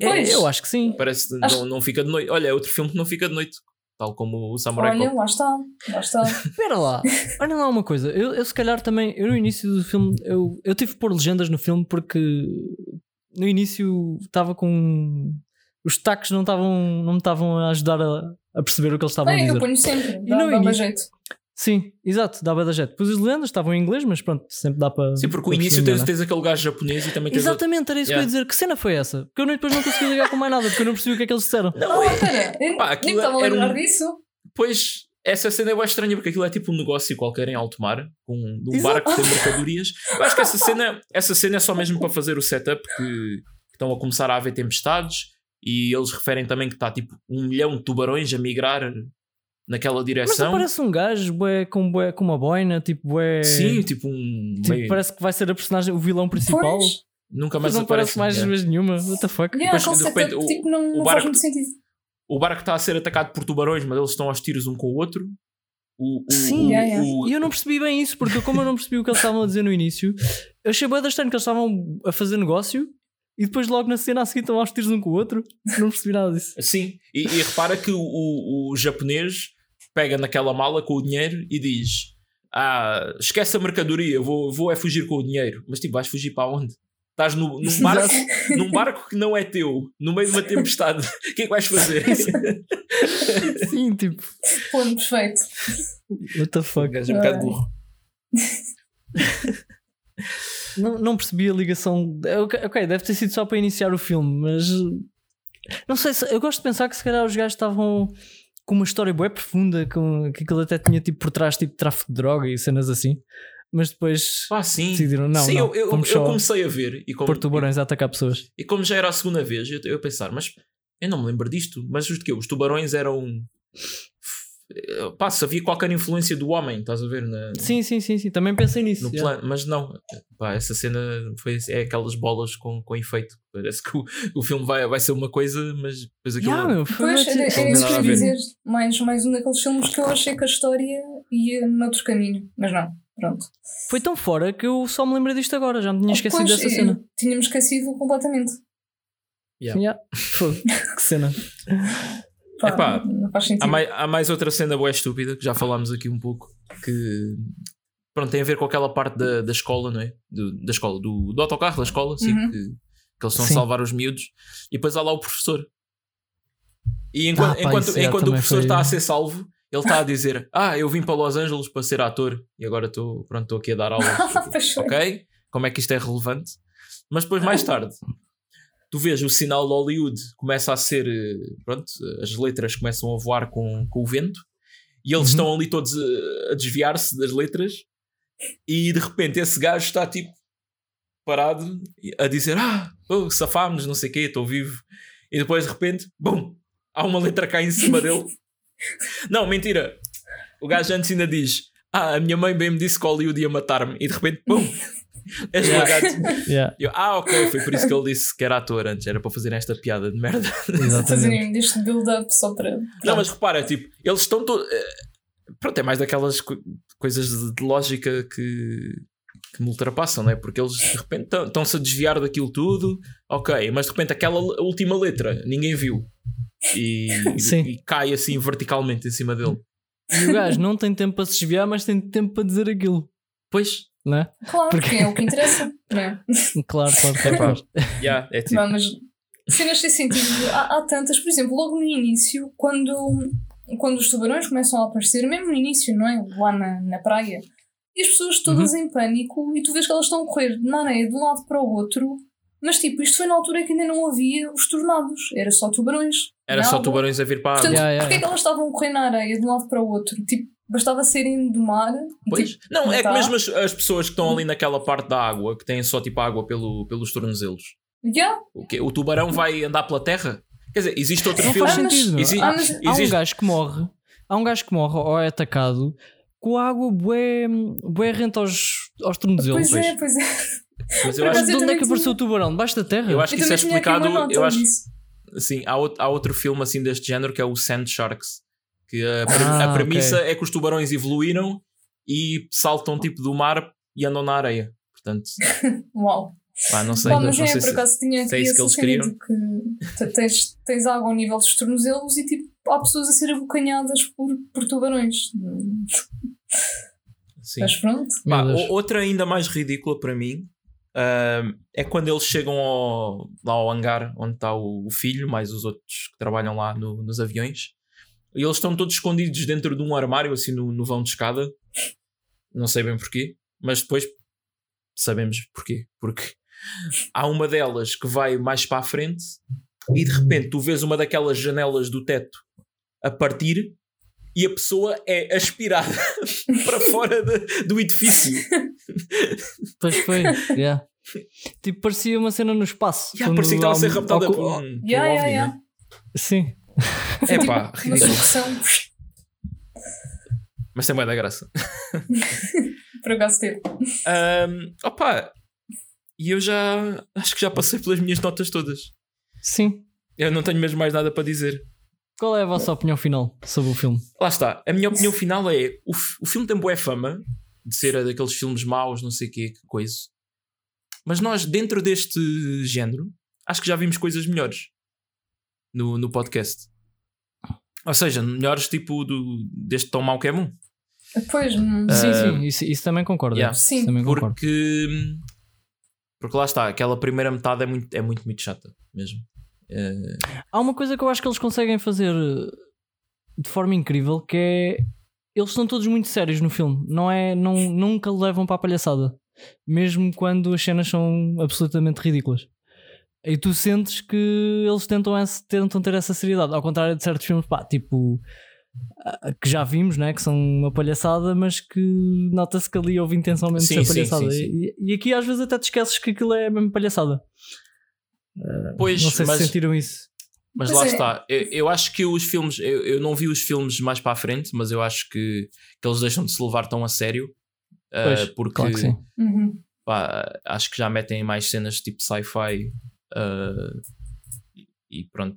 Pois, É, eu acho que sim. Parece que Acho- não, não fica de noite. Olha, é outro filme que não fica de noite. Tal como o Samurai olha, Cop. lá está, lá está. Espera lá, olha lá uma coisa. Eu, eu se calhar também, eu no início do filme, eu, eu tive que pôr legendas no filme porque no início estava com. Os taques não estavam não me estavam a ajudar a, a perceber o que eles estavam a Bem, eu dizer. ponho sempre, E dá, no dá início- jeito. Sim, exato, dava da jet. Depois as legendas estavam em inglês, mas pronto, sempre dá para. Sim, porque o início tens, é? tens aquele gajo japonês e também tens. outro- Exatamente, era isso que eu ia Yeah. dizer. Que cena foi essa? Porque eu depois não consegui ligar com mais nada, porque eu não percebi o que é que eles disseram. Não, espera, eu Pá, nem estava a era um- lembrar disso. Pois, essa cena é bem estranha porque aquilo é tipo um negócio qualquer em alto mar, com um barco que tem mercadorias. Eu acho que essa cena, essa cena é só mesmo para fazer o setup que, que estão a começar a haver tempestades e eles referem também que está tipo um milhão de tubarões a migrar naquela Mas direção. aparece um gajo bué, com, bué, com uma boina, tipo, bué. Sim, tipo um. Tipo, meio- parece que vai ser a personagem, o vilão principal. Pois, nunca Mas mais não aparece. parece mais vez nenhuma. What the fuck? yeah, Depois, de repente, o- tipo, não, o não barco- faz muito sentido. O barco está a ser atacado por tubarões, mas eles estão aos tiros um com o outro. O, o, Sim, o- yeah. o- E eu não percebi bem isso, porque como eu não percebi o que eles estavam a dizer no início, eu achei bem estranho que eles estavam a fazer negócio e depois logo na cena a seguir estão aos tiros um com o outro. Não percebi nada disso. Sim, e, e repara que o, o, o japonês pega naquela mala com o dinheiro e diz: Ah, esquece a mercadoria, vou, vou é fugir com o dinheiro. Mas tipo, vais fugir para onde? Estás no, num, barco, num barco que não é teu, no meio de uma tempestade. O que é que vais fazer? Sim, tipo, Ponto perfeito. what the O fuck? gajo é um bocado burro. Não, não percebi a ligação. Ok, ok, deve ter sido só para iniciar o filme, mas não sei se eu gosto de pensar que se calhar os gajos estavam com uma história bué profunda, com, que aquilo até tinha tipo por trás tipo tráfico de droga e cenas assim. Mas depois Ah, sim. decidiram, não, sim, não, eu, eu, eu comecei a ver e como, pôr tubarões a atacar pessoas. e, como já era a segunda vez, eu, eu a pensar, mas eu não me lembro disto. Mas os quê? Os tubarões eram. Pá, se havia qualquer influência do homem, estás a ver? Na, Sim, sim, sim, sim. Também pensei nisso. no plano, mas não, pá, essa cena foi, é aquelas bolas com, com efeito. Parece que o, o filme vai, vai ser uma coisa, mas depois aquilo. Yeah, Pois, era, tipo- era isso que eu ia dizer. Mais, mais um daqueles filmes que eu achei que a história ia noutro caminho. Mas não, pronto. Foi tão fora que eu só me lembrei disto agora, já me tinha esquecido Pois, dessa cena. Tínhamos esquecido completamente. Yeah. Yeah. Que cena. Pá, Epá, não faz sentido. Há mais, há mais outra cena boa estúpida que já falámos aqui um pouco que pronto, tem a ver com aquela parte da, da escola, não é? Do, da escola, do, do autocarro da escola, sim, Uhum. que, que eles estão a Sim. salvar os miúdos e depois há lá o professor. E enquanto, Ah, pá, enquanto, já enquanto o professor foi- está a ser salvo, ele está a dizer: Ah, eu vim para Los Angeles para ser ator e agora estou pronto, estou aqui a dar foi. ok? Como é que isto é relevante? Mas depois, mais tarde, tu vês o sinal de Hollywood começa a ser, eh, pronto, as letras começam a voar com, com o vento e eles Uhum. estão ali todos a, a desviar-se das letras e de repente esse gajo está tipo parado a dizer ah, oh, safámos, não sei o quê, estou vivo. E depois de repente, bum, há uma letra cá em cima dele. Não, mentira. O gajo antes ainda diz ah, a minha mãe bem me disse que Hollywood ia matar-me. E de repente, bum é esmagado Yeah, eu, ah, ok, foi por isso que ele disse que era ator antes, era para fazer esta piada de merda. exatamente. Fazerem deste build-up só para. Não, mas repara, tipo, eles estão todos. Pronto, é mais daquelas co- coisas de, de lógica que, que me ultrapassam, não é? Porque eles de repente estão- estão-se a desviar daquilo tudo, ok, mas de repente aquela última letra ninguém viu e, e- Sim. e cai assim verticalmente em cima dele. E o gajo não tem tempo para se desviar, mas tem tempo para dizer aquilo, Pois, não é? Claro, Porque- é o que interessa. Não é? Claro, claro, claro. claro. já, é tipo. Não, mas cenas sem sentido. Há, há tantas, por exemplo, logo no início, quando, quando os tubarões começam a aparecer, mesmo no início, não é? Lá na, na praia, e as pessoas todas Uhum. em pânico, e tu vês que elas estão a correr na areia de um lado para o outro, mas tipo, isto foi na altura que ainda não havia os tornados, era só tubarões. Era só água. tubarões a vir para a Portanto, água. Yeah, yeah, porquê é yeah. que elas estavam a correr na areia de um lado para o outro? Tipo, bastava serem do mar. e, Pois. tipo, Não, é que tá. mesmo as, as pessoas que estão ali naquela parte da água, que têm só tipo água pelo, pelos tornozelos, yeah, o, quê? o tubarão vai andar pela terra? Quer dizer, existe outro Não filme. faz sentido, meu. Exi- Ah, mas- Há um existe- gajo que morre, há um gajo que morre ou é atacado com a água bué, bué rente aos, aos tornozelos. pois é, pois é. Mas eu acho, De onde é que apareceu tinha- o tubarão? Debaixo da terra? eu acho que Eu isso é explicado. Eu acho, assim, há outro, há outro filme assim deste género que é o Sand Sharks. Que a, pre- Ah, a premissa é que os tubarões evoluíram e saltam tipo do mar e andam na areia. Portanto, Uau. pá, não sei. Não mas é, sei por se, acaso tinha se é aqui isso que eles queriam. que te- tens, tens água ao nível dos tornozelos e tipo, há pessoas a ser abocanhadas por, por tubarões. sim. Mas pronto. Pá, outra ainda mais ridícula para mim ahm, é quando eles chegam ao, lá ao hangar onde está o, o filho, mais os outros que trabalham lá no- nos aviões, e eles estão todos escondidos dentro de um armário, assim no, no vão de escada. Não sei bem porquê, mas depois sabemos porquê. Porque há uma delas que vai mais para a frente e de repente tu vês uma daquelas janelas do teto a partir e a pessoa é aspirada para fora de- do edifício. Pois foi, yeah. Tipo, parecia uma cena no espaço. Quando parecia que estava a ser raptada por por Yeah, yeah, yeah. Sim. É pá, Uma ridículo. Mas tem bem da graça. por acaso teve. Ahm, opa, e eu já acho que já passei pelas minhas notas todas. Sim. Eu não tenho mesmo mais nada para dizer. Qual é a vossa opinião final sobre o filme? Lá está. A minha opinião final é: o, o filme tem boa fama de ser daqueles filmes maus, não sei o quê, que coisa. Mas nós, dentro deste género, acho que já vimos coisas melhores no, no podcast. Ou seja, melhores tipo do, deste tão mau que é bom. Pois, hum, sim, sim, isso, isso também concordo. yeah. Sim. também concordo. Porque, porque lá está, aquela primeira metade é muito, é muito, muito chata mesmo. Eh, Há uma coisa que eu acho que eles conseguem fazer eh, de forma incrível que é eles estão todos muito sérios no filme, não é? Não, nunca levam para a palhaçada, mesmo quando as cenas são absolutamente ridículas. E tu sentes que eles tentam, esse- tentam ter essa seriedade, ao contrário de certos filmes, pá, tipo ah, que já vimos, né? que são uma palhaçada, mas que nota-se que ali houve de Sim, ser sim, palhaçada. sim, sim. E, e aqui às vezes até te esqueces que aquilo é mesmo palhaçada. Pois, não sei mas, se sentiram isso. mas Pois lá é. está. Eu, eu acho que os filmes, eu, eu não vi os filmes mais para a frente, mas eu acho que, que eles deixam de se levar tão a sério. ah, Pois, porque claro que sim. Uhum. pá, acho que já metem mais cenas tipo sci-fi. Ah, e- pronto.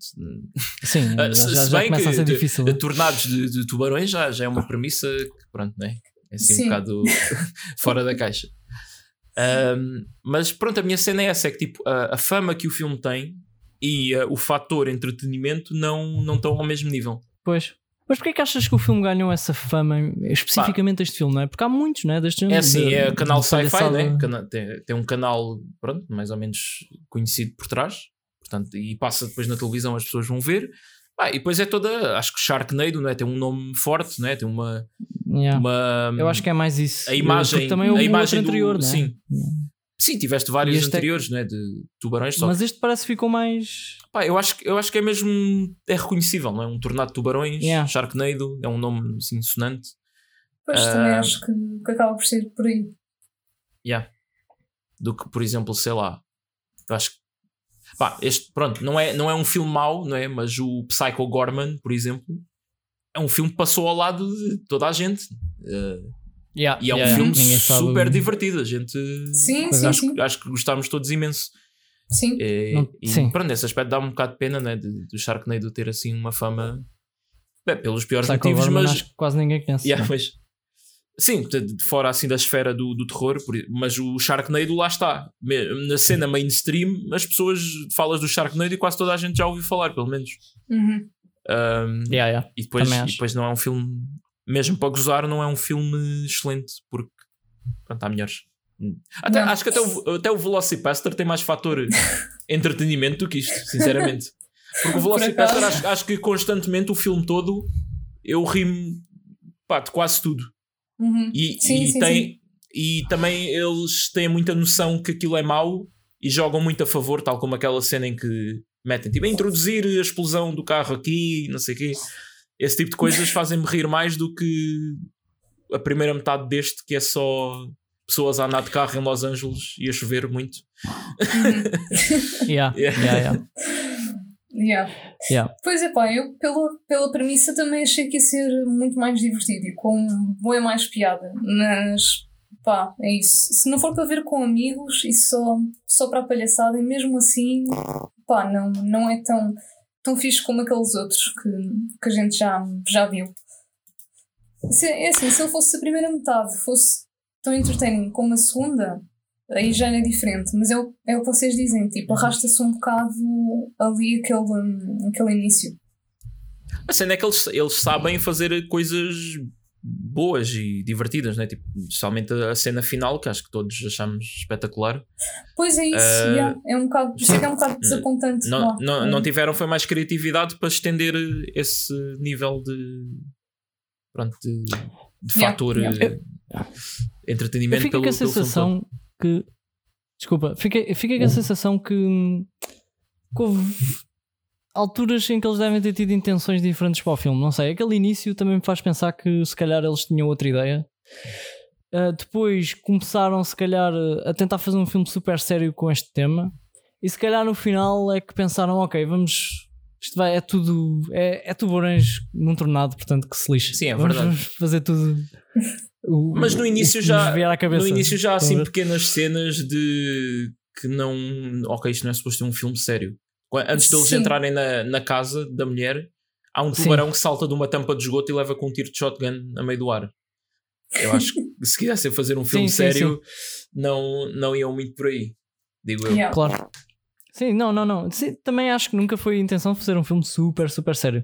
Sim, Ah, já, se- já, se já bem começa que a ser de- difícil. de tornados de, de tubarões já, já é uma premissa que, pronto, né? É assim Sim. um bocado fora da caixa. Ahm, mas pronto, a minha cena é essa: é que tipo, a, a fama que o filme tem e ah, o fator entretenimento não, não estão ao mesmo nível. Pois. Mas porquê que achas que o filme ganhou essa fama, especificamente este filme, não é? Porque há muitos, né? Deste É assim, de- é canal sci-fi, né? Tem, tem um canal, pronto, mais ou menos conhecido por trás, portanto, e passa depois na televisão, as pessoas vão ver. Pá, e depois é toda, acho que Sharknado, não é? Tem um nome forte, não é? Tem uma. Yeah. uma Eu acho que é mais isso. a imagem, Porque também a imagem outro do, anterior, né? sim. Sim, tiveste vários E este é- anteriores, né, de tubarões, só Mas este parece que ficou mais. Pá, eu acho, que- eu acho que é mesmo é reconhecível, não é? Um tornado de tubarões, Yeah. Sharknado, é um nome assim sonante. Pois também Ah. acho que, que acaba por ser por aí. Yeah. Do que, por exemplo, sei lá. Eu acho que. Pá, este, pronto, não é, não é um filme mau, não é? Mas o Psycho Gorman, por exemplo, é um filme que passou ao lado de toda a gente. Eh, Yeah, e é um yeah, filme super divertido. A gente. Sim, sim, acho, sim. acho que gostámos todos imenso. Sim. É, Não- e sim. pronto, nesse aspecto dá um bocado de pena, né? De, do Sharknado ter assim uma fama. Bem, pelos piores Psycho motivos, Gorman mas. acho que quase ninguém conhece. Yeah, né? mas- Sim, de fora assim da esfera do, do terror, por- mas o Sharknado lá está. Na cena mainstream, as pessoas falas do Sharknado e quase toda a gente já ouviu falar, pelo menos. Uhum. Um, Yeah, yeah. e, depois, e depois não é um filme, mesmo para gozar, não é um filme excelente, porque pronto, há melhores. Até, Não. acho que até o, até o Velocipaster tem mais fator entretenimento do que isto, sinceramente. Porque o Velocipaster acho, acho que constantemente o filme todo eu rimo pá, de quase tudo. Uhum. E, Sim, e sim, tem, e também eles têm muita noção que aquilo é mau e jogam muito a favor, tal como aquela cena em que metem tipo a introduzir a explosão do carro aqui, não sei o quê. Esse tipo de coisas fazem-me rir mais do que a primeira metade deste, que é só pessoas a andar de carro em Los Angeles e a chover muito. Yeah, Yeah. yeah, yeah. Yeah. Yeah. Pois é, pá, eu pela, pela premissa também achei que ia ser muito mais divertido e com boa mais piada, mas pá, é isso. Se não for para ver com amigos e só, só para a palhaçada, e mesmo assim, pá, não, não é tão, tão fixe como aqueles outros que, que a gente já, já viu. Se, é assim, se ele fosse a primeira metade, fosse tão entertaining como a segunda, aí já é diferente, mas é o, é o que vocês dizem, tipo, arrasta-se um bocado ali aquele, hum, aquele início. A cena é que eles, eles sabem fazer coisas boas e divertidas, né? tipo, especialmente a cena final, que acho que todos achamos espetacular. Pois é isso, yeah, é um bocado, é que é um bocado desapontante. Não, lá. não, É. não tiveram foi mais criatividade para estender esse nível de pronto de, de Yeah, fator yeah. eh, Eu entretenimento fico pelo, com a sensação que. Desculpa, fiquei, fiquei com a sensação que, hum, que houve alturas em que eles devem ter tido intenções diferentes para o filme. Não sei, aquele início também me faz pensar que se calhar eles tinham outra ideia. Uh, depois começaram, se calhar, a tentar fazer um filme super sério com este tema. E se calhar no final é que pensaram: ok, vamos. Isto vai, é tudo. É, é tubarões num tornado, portanto que se lixe. Sim, é vamos, verdade. vamos fazer tudo. O- Mas no início já- no início já há assim ver? pequenas cenas de que não ok isto não é suposto ter um filme sério antes deles Sim. entrarem na, na casa da mulher há um Sim. tubarão que salta de uma tampa de esgoto e leva com um tiro de shotgun a meio do ar eu acho que se quisessem fazer um filme Sim, sim, sério Não, não iam muito por aí digo eu Yeah. Claro. Sim, não, não, não. Sim, também acho que nunca foi a intenção de fazer um filme super, super sério.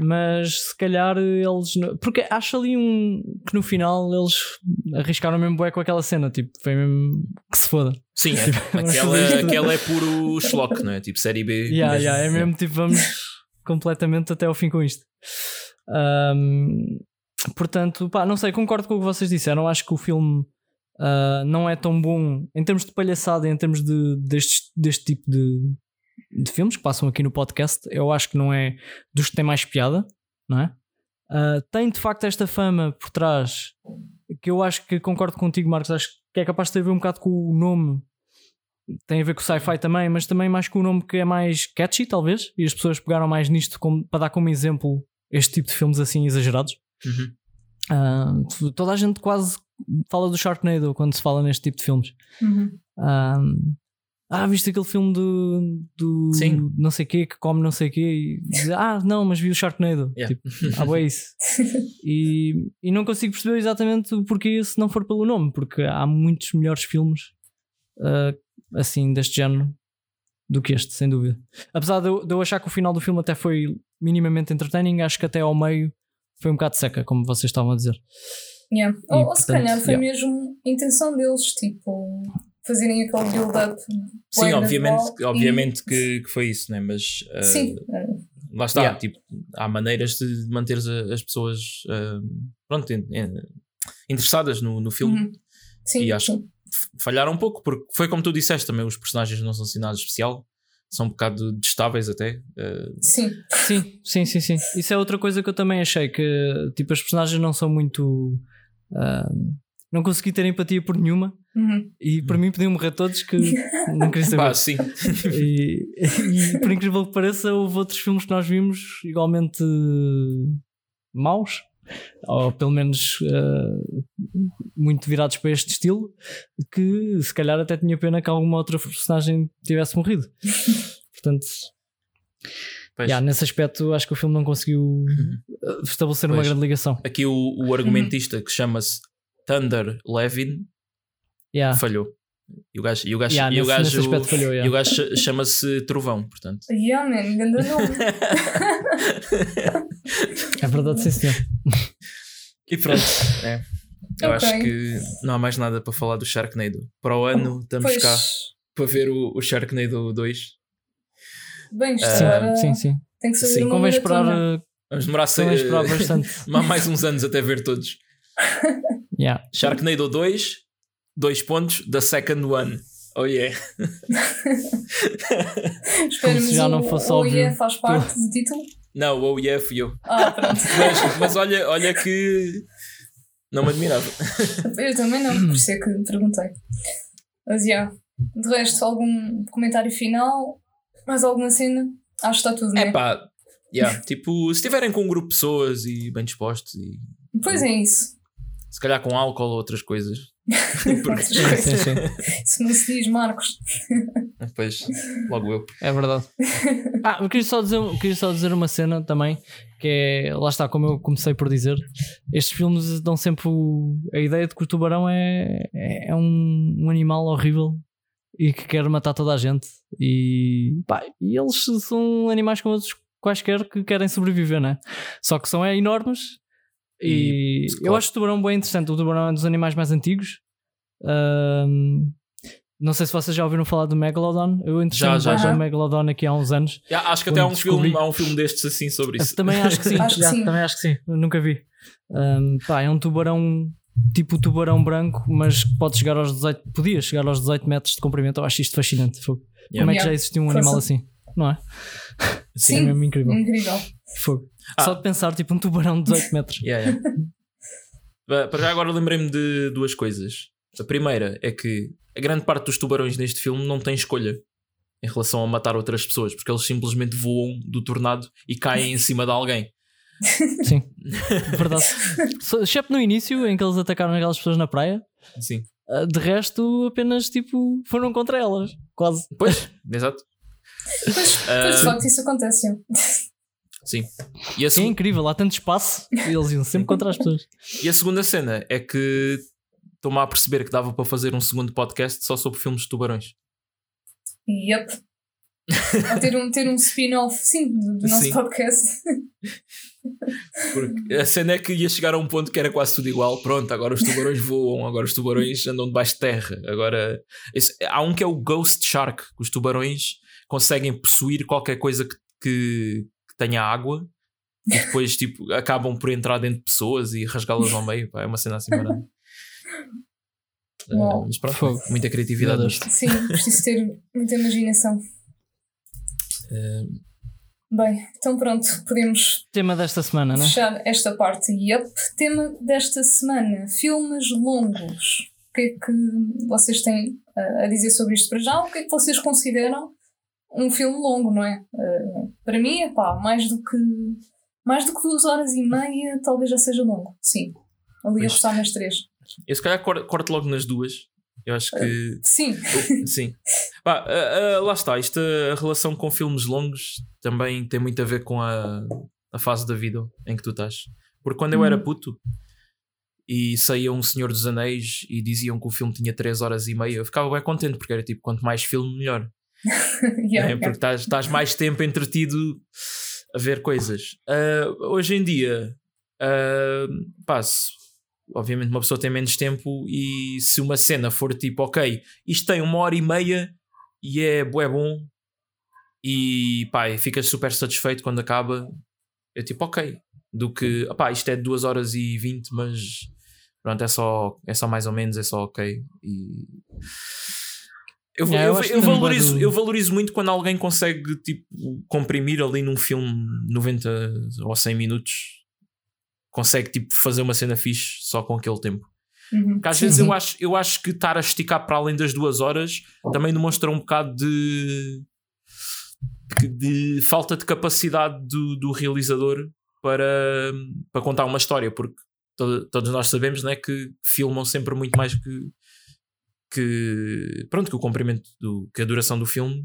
Mas se calhar eles. Porque acho ali um. que no final eles arriscaram mesmo bué com aquela cena. Tipo, foi mesmo. que se foda. Sim, é, aquela, aquela é puro schlock, não é? Tipo série B. Yeah, mesmo. yeah, é mesmo tipo, vamos completamente até ao fim com isto. Ahm, portanto, pá, não sei, concordo com o que vocês disseram. Acho que o filme ah, não é tão bom em termos de palhaçada, em termos de, deste, deste tipo de, de filmes que passam aqui no podcast. Eu acho que não é dos que tem mais piada, não é? Uh, tem de facto esta fama por trás que eu acho que concordo contigo, Marcos. Acho que é capaz de ter a ver um bocado com o nome. Tem a ver com o sci-fi também, mas também mais com o nome que é mais catchy, talvez. E as pessoas pegaram mais nisto como, para dar como exemplo este tipo de filmes assim exagerados. Uhum. Uh, toda a gente quase fala do Sharknado quando se fala neste tipo de filmes. Uhum. Um, ah, viste aquele filme do, do Sim. não sei quê que come não sei quê e diz, ah, não, mas vi o Sharknado. Yeah. Tipo, ah, é isso. e, e não consigo perceber exatamente o porquê se não for pelo nome, porque há muitos melhores filmes ah, assim deste género do que este, sem dúvida. Apesar de eu, de eu achar que o final do filme até foi minimamente entertaining, acho que até ao meio foi um bocado seca, como vocês estavam a dizer. Yeah. E, Ou, ou se calhar foi yeah. mesmo a intenção deles, tipo, fazerem aquele build-up. Sim, obviamente, e- obviamente que, que foi isso, né? mas uh, Sim, lá está. Yeah. Tipo, há maneiras de manter as, as pessoas uh, pronto, in- in- interessadas no, no filme. uhum. sim, E acho sim. F- Falharam um pouco, porque foi como tu disseste também: os personagens não são assim nada especial, são um bocado destáveis até. uh, Sim, Sim, sim, sim, sim. Isso é outra coisa que eu também achei que tipo as personagens não são muito ah, não consegui ter empatia por nenhuma uhum. e para mim podiam morrer todos que não queria saber. pá, sim. E, e, por incrível que pareça, houve outros filmes que nós vimos igualmente maus, ou pelo menos ah, muito virados para este estilo, que se calhar até tinha pena que alguma outra personagem tivesse morrido. Portanto, Pois. yeah, nesse aspecto, acho que o filme não conseguiu ah, estabelecer uma Pois. grande ligação. Aqui o, o argumentista que chama-se Thunder Levin Yeah. falhou. E o gajo, e o gajo, Yeah, e o gajo, aspecto falhou, yeah. e o gajo cha- chama-se Trovão, portanto. Yeah, man, grande nome. É verdade, sim, senhor. E pronto, é. Eu Ok. acho que não há mais nada para falar do Sharknado. Para o ano estamos Pois, cá para ver o, o Sharknado 2. bem, isto Ah, Sim, agora sim, sim. tem que sim, uma Convém esperar, maratona. ah, Vamos demorar se- convém esperar bastante. há mais uns anos até ver todos. Yeah. Sharknado 2, dois pontos, da second one. Oh yeah. Esperamos se já não o- fosse o óbvio. IE faz parte do título. Não, oh yeah fui eu. Ah, pronto. Mas, mas olha, olha que não me admirava. Eu também não, por isso é que perguntei. Mas, yeah. De resto, algum comentário final? Mais alguma cena? Acho que está tudo, É né? pá, yeah, tipo, se estiverem com um grupo de pessoas e bem dispostos e Pois é isso. Se calhar com álcool ou outras coisas. Outras Sim, sim, sim. Isso não se diz, Marcos. Depois, logo eu. É verdade. Ah, eu queria só, dizer, queria só dizer uma cena também, que é, lá está, como eu comecei por dizer, estes filmes dão sempre o- a ideia de que o tubarão é, é um, um animal horrível e que quer matar toda a gente. E, pá, e eles são animais como outros quaisquer que querem sobreviver, né? Só que são é, enormes. E, E, eu acho o tubarão bem interessante. O tubarão é um dos animais mais antigos. Ahm, não sei se vocês já ouviram falar do Megalodon. Eu Já, já, já. Megalodon aqui há uns anos. Yeah, acho que até há um, descobri- filme, há um filme destes assim sobre isso. Também acho que sim. Acho que Já, sim. Também acho que sim. Nunca vi. Ahm, pá, é um tubarão tipo tubarão branco, mas que pode chegar aos 18, podia chegar aos 18 metros de comprimento. Eu acho isto fascinante. Fogo. Yeah. Como é que já existiu um Força. animal assim? Não é? Sim. É mesmo incrível. Incrível. Fogo. Ah. Só de pensar, tipo, um tubarão de 18 metros. Yeah, yeah. Para já agora lembrei-me de duas coisas. A primeira é que a grande parte dos tubarões neste filme não tem escolha em relação a matar outras pessoas, porque eles simplesmente voam do tornado e caem em cima de alguém. Sim, verdade. Exceto no início, em que eles atacaram aquelas pessoas na praia, Sim. ah, de resto, apenas tipo, foram contra elas. Quase. Pois, exato. Pois, pois Ah. de facto isso acontece. Sim. E a, É seg- incrível, há tanto espaço e eles iam sempre contra as pessoas. e a segunda cena é que estou-me a perceber que dava para fazer um segundo podcast só sobre filmes de tubarões. Yep. Ou ter um, ter um spin-off, sim, do, do nosso Sim. podcast. Porque a cena é que ia chegar a um ponto que era quase tudo igual. Pronto, agora os tubarões voam, agora os tubarões andam debaixo de terra. Agora esse- há um que é o Ghost Shark, que os tubarões conseguem possuir qualquer coisa que, que tenha água e depois tipo, acabam por entrar dentro de pessoas e rasgá-las ao meio. Pá, é uma cena assim marada. Uau. mas pronto, Fogo. muita criatividade. Sim, preciso ter muita imaginação. Bem, então pronto, podemos Tema desta semana, né? fechar esta parte. Yep, tema desta semana: filmes longos. O que é que vocês têm uh, a dizer sobre isto para já? O que é que vocês consideram um filme longo, não é? Uh, para mim, é pá, mais do que mais do que duas horas e meia, talvez já seja longo. Sim, ali a gostar nas três. Eu se calhar cor- corto logo nas duas. Eu acho que. Sim, Sim. Pá, ah, ah, lá está. Isto, a relação com filmes longos também tem muito a ver com a, a fase da vida em que tu estás. Porque quando eu era Uhum. puto e saía um Senhor dos Anéis e diziam que o filme tinha 3 horas e meia, eu ficava bem contente porque era tipo, quanto mais filme, melhor. yeah, né? Porque estás, estás mais tempo entretido a ver coisas. Ah, hoje em dia, ah, pá, se- obviamente uma pessoa tem menos tempo e se uma cena for tipo, ok, isto tem uma hora e meia e é bué bom e pá, ficas super satisfeito quando acaba, é tipo, ok. Do que, pá, isto é de 2 horas e 20, mas pronto, é só, é só mais ou menos, é só ok. E eu, Yeah, eu, eu eu um valorizo, eu valorizo muito quando alguém consegue tipo, comprimir ali num filme 90 ou 100 minutos, consegue tipo, fazer uma cena fixe só com aquele tempo. Uhum. Porque às Sim, vezes eu acho, eu acho que estar a esticar para além das duas horas também demonstra um bocado de, de falta de capacidade do, do realizador para, para contar uma história, porque to- todos nós sabemos né, que filmam sempre muito mais que, que pronto, que o comprimento do, que a duração do filme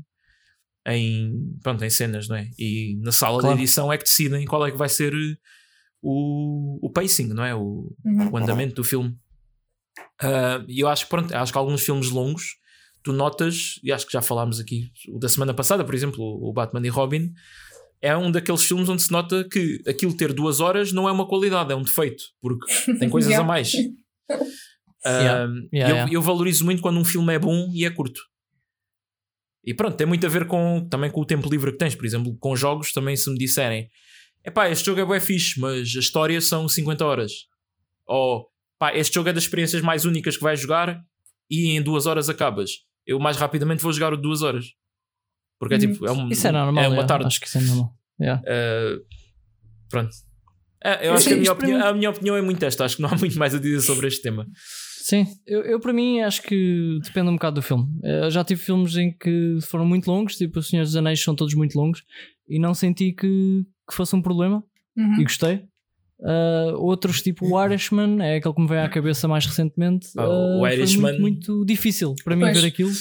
em, pronto, em cenas, não é? E na sala Claro. de edição é que decidem qual é que vai ser o, o pacing, não é? O, Uhum. o andamento do filme. Ah, E eu acho que pronto, acho que alguns filmes longos tu notas, e acho que já falámos aqui o da semana passada, por exemplo, o Batman e Robin, é um daqueles filmes onde se nota que aquilo ter duas horas não é uma qualidade, é um defeito, porque tem coisas a mais. Ah, Yeah. Yeah, eu, yeah. eu valorizo muito quando um filme é bom e é curto. E pronto, tem muito a ver com, também com o tempo livre que tens. Por exemplo, com jogos, também se me disserem epá, este jogo é bem fixe, mas a história são 50 horas. Ou pá, este jogo é das experiências mais únicas que vais jogar e em duas horas acabas. Eu mais rapidamente vou jogar o de duas horas. Porque é Uhum. tipo, é, um, Isso é normal. é uma tarde. Acho que isso é normal. Yeah. Uh, pronto. É, eu acho que a minha, opinião, a minha opinião é muito esta. Acho que não há muito mais a dizer sobre este tema. Sim, eu, eu para mim acho que depende um bocado do filme. Eu já tive filmes em que foram muito longos, tipo O Senhor dos Anéis são todos muito longos e não senti que, que fosse um problema Uhum. e gostei. Ah, outros, tipo o Irishman, é aquele que me veio à cabeça mais recentemente. Ah, o foi Irishman- muito, muito difícil para mim Pois. ver aquilo.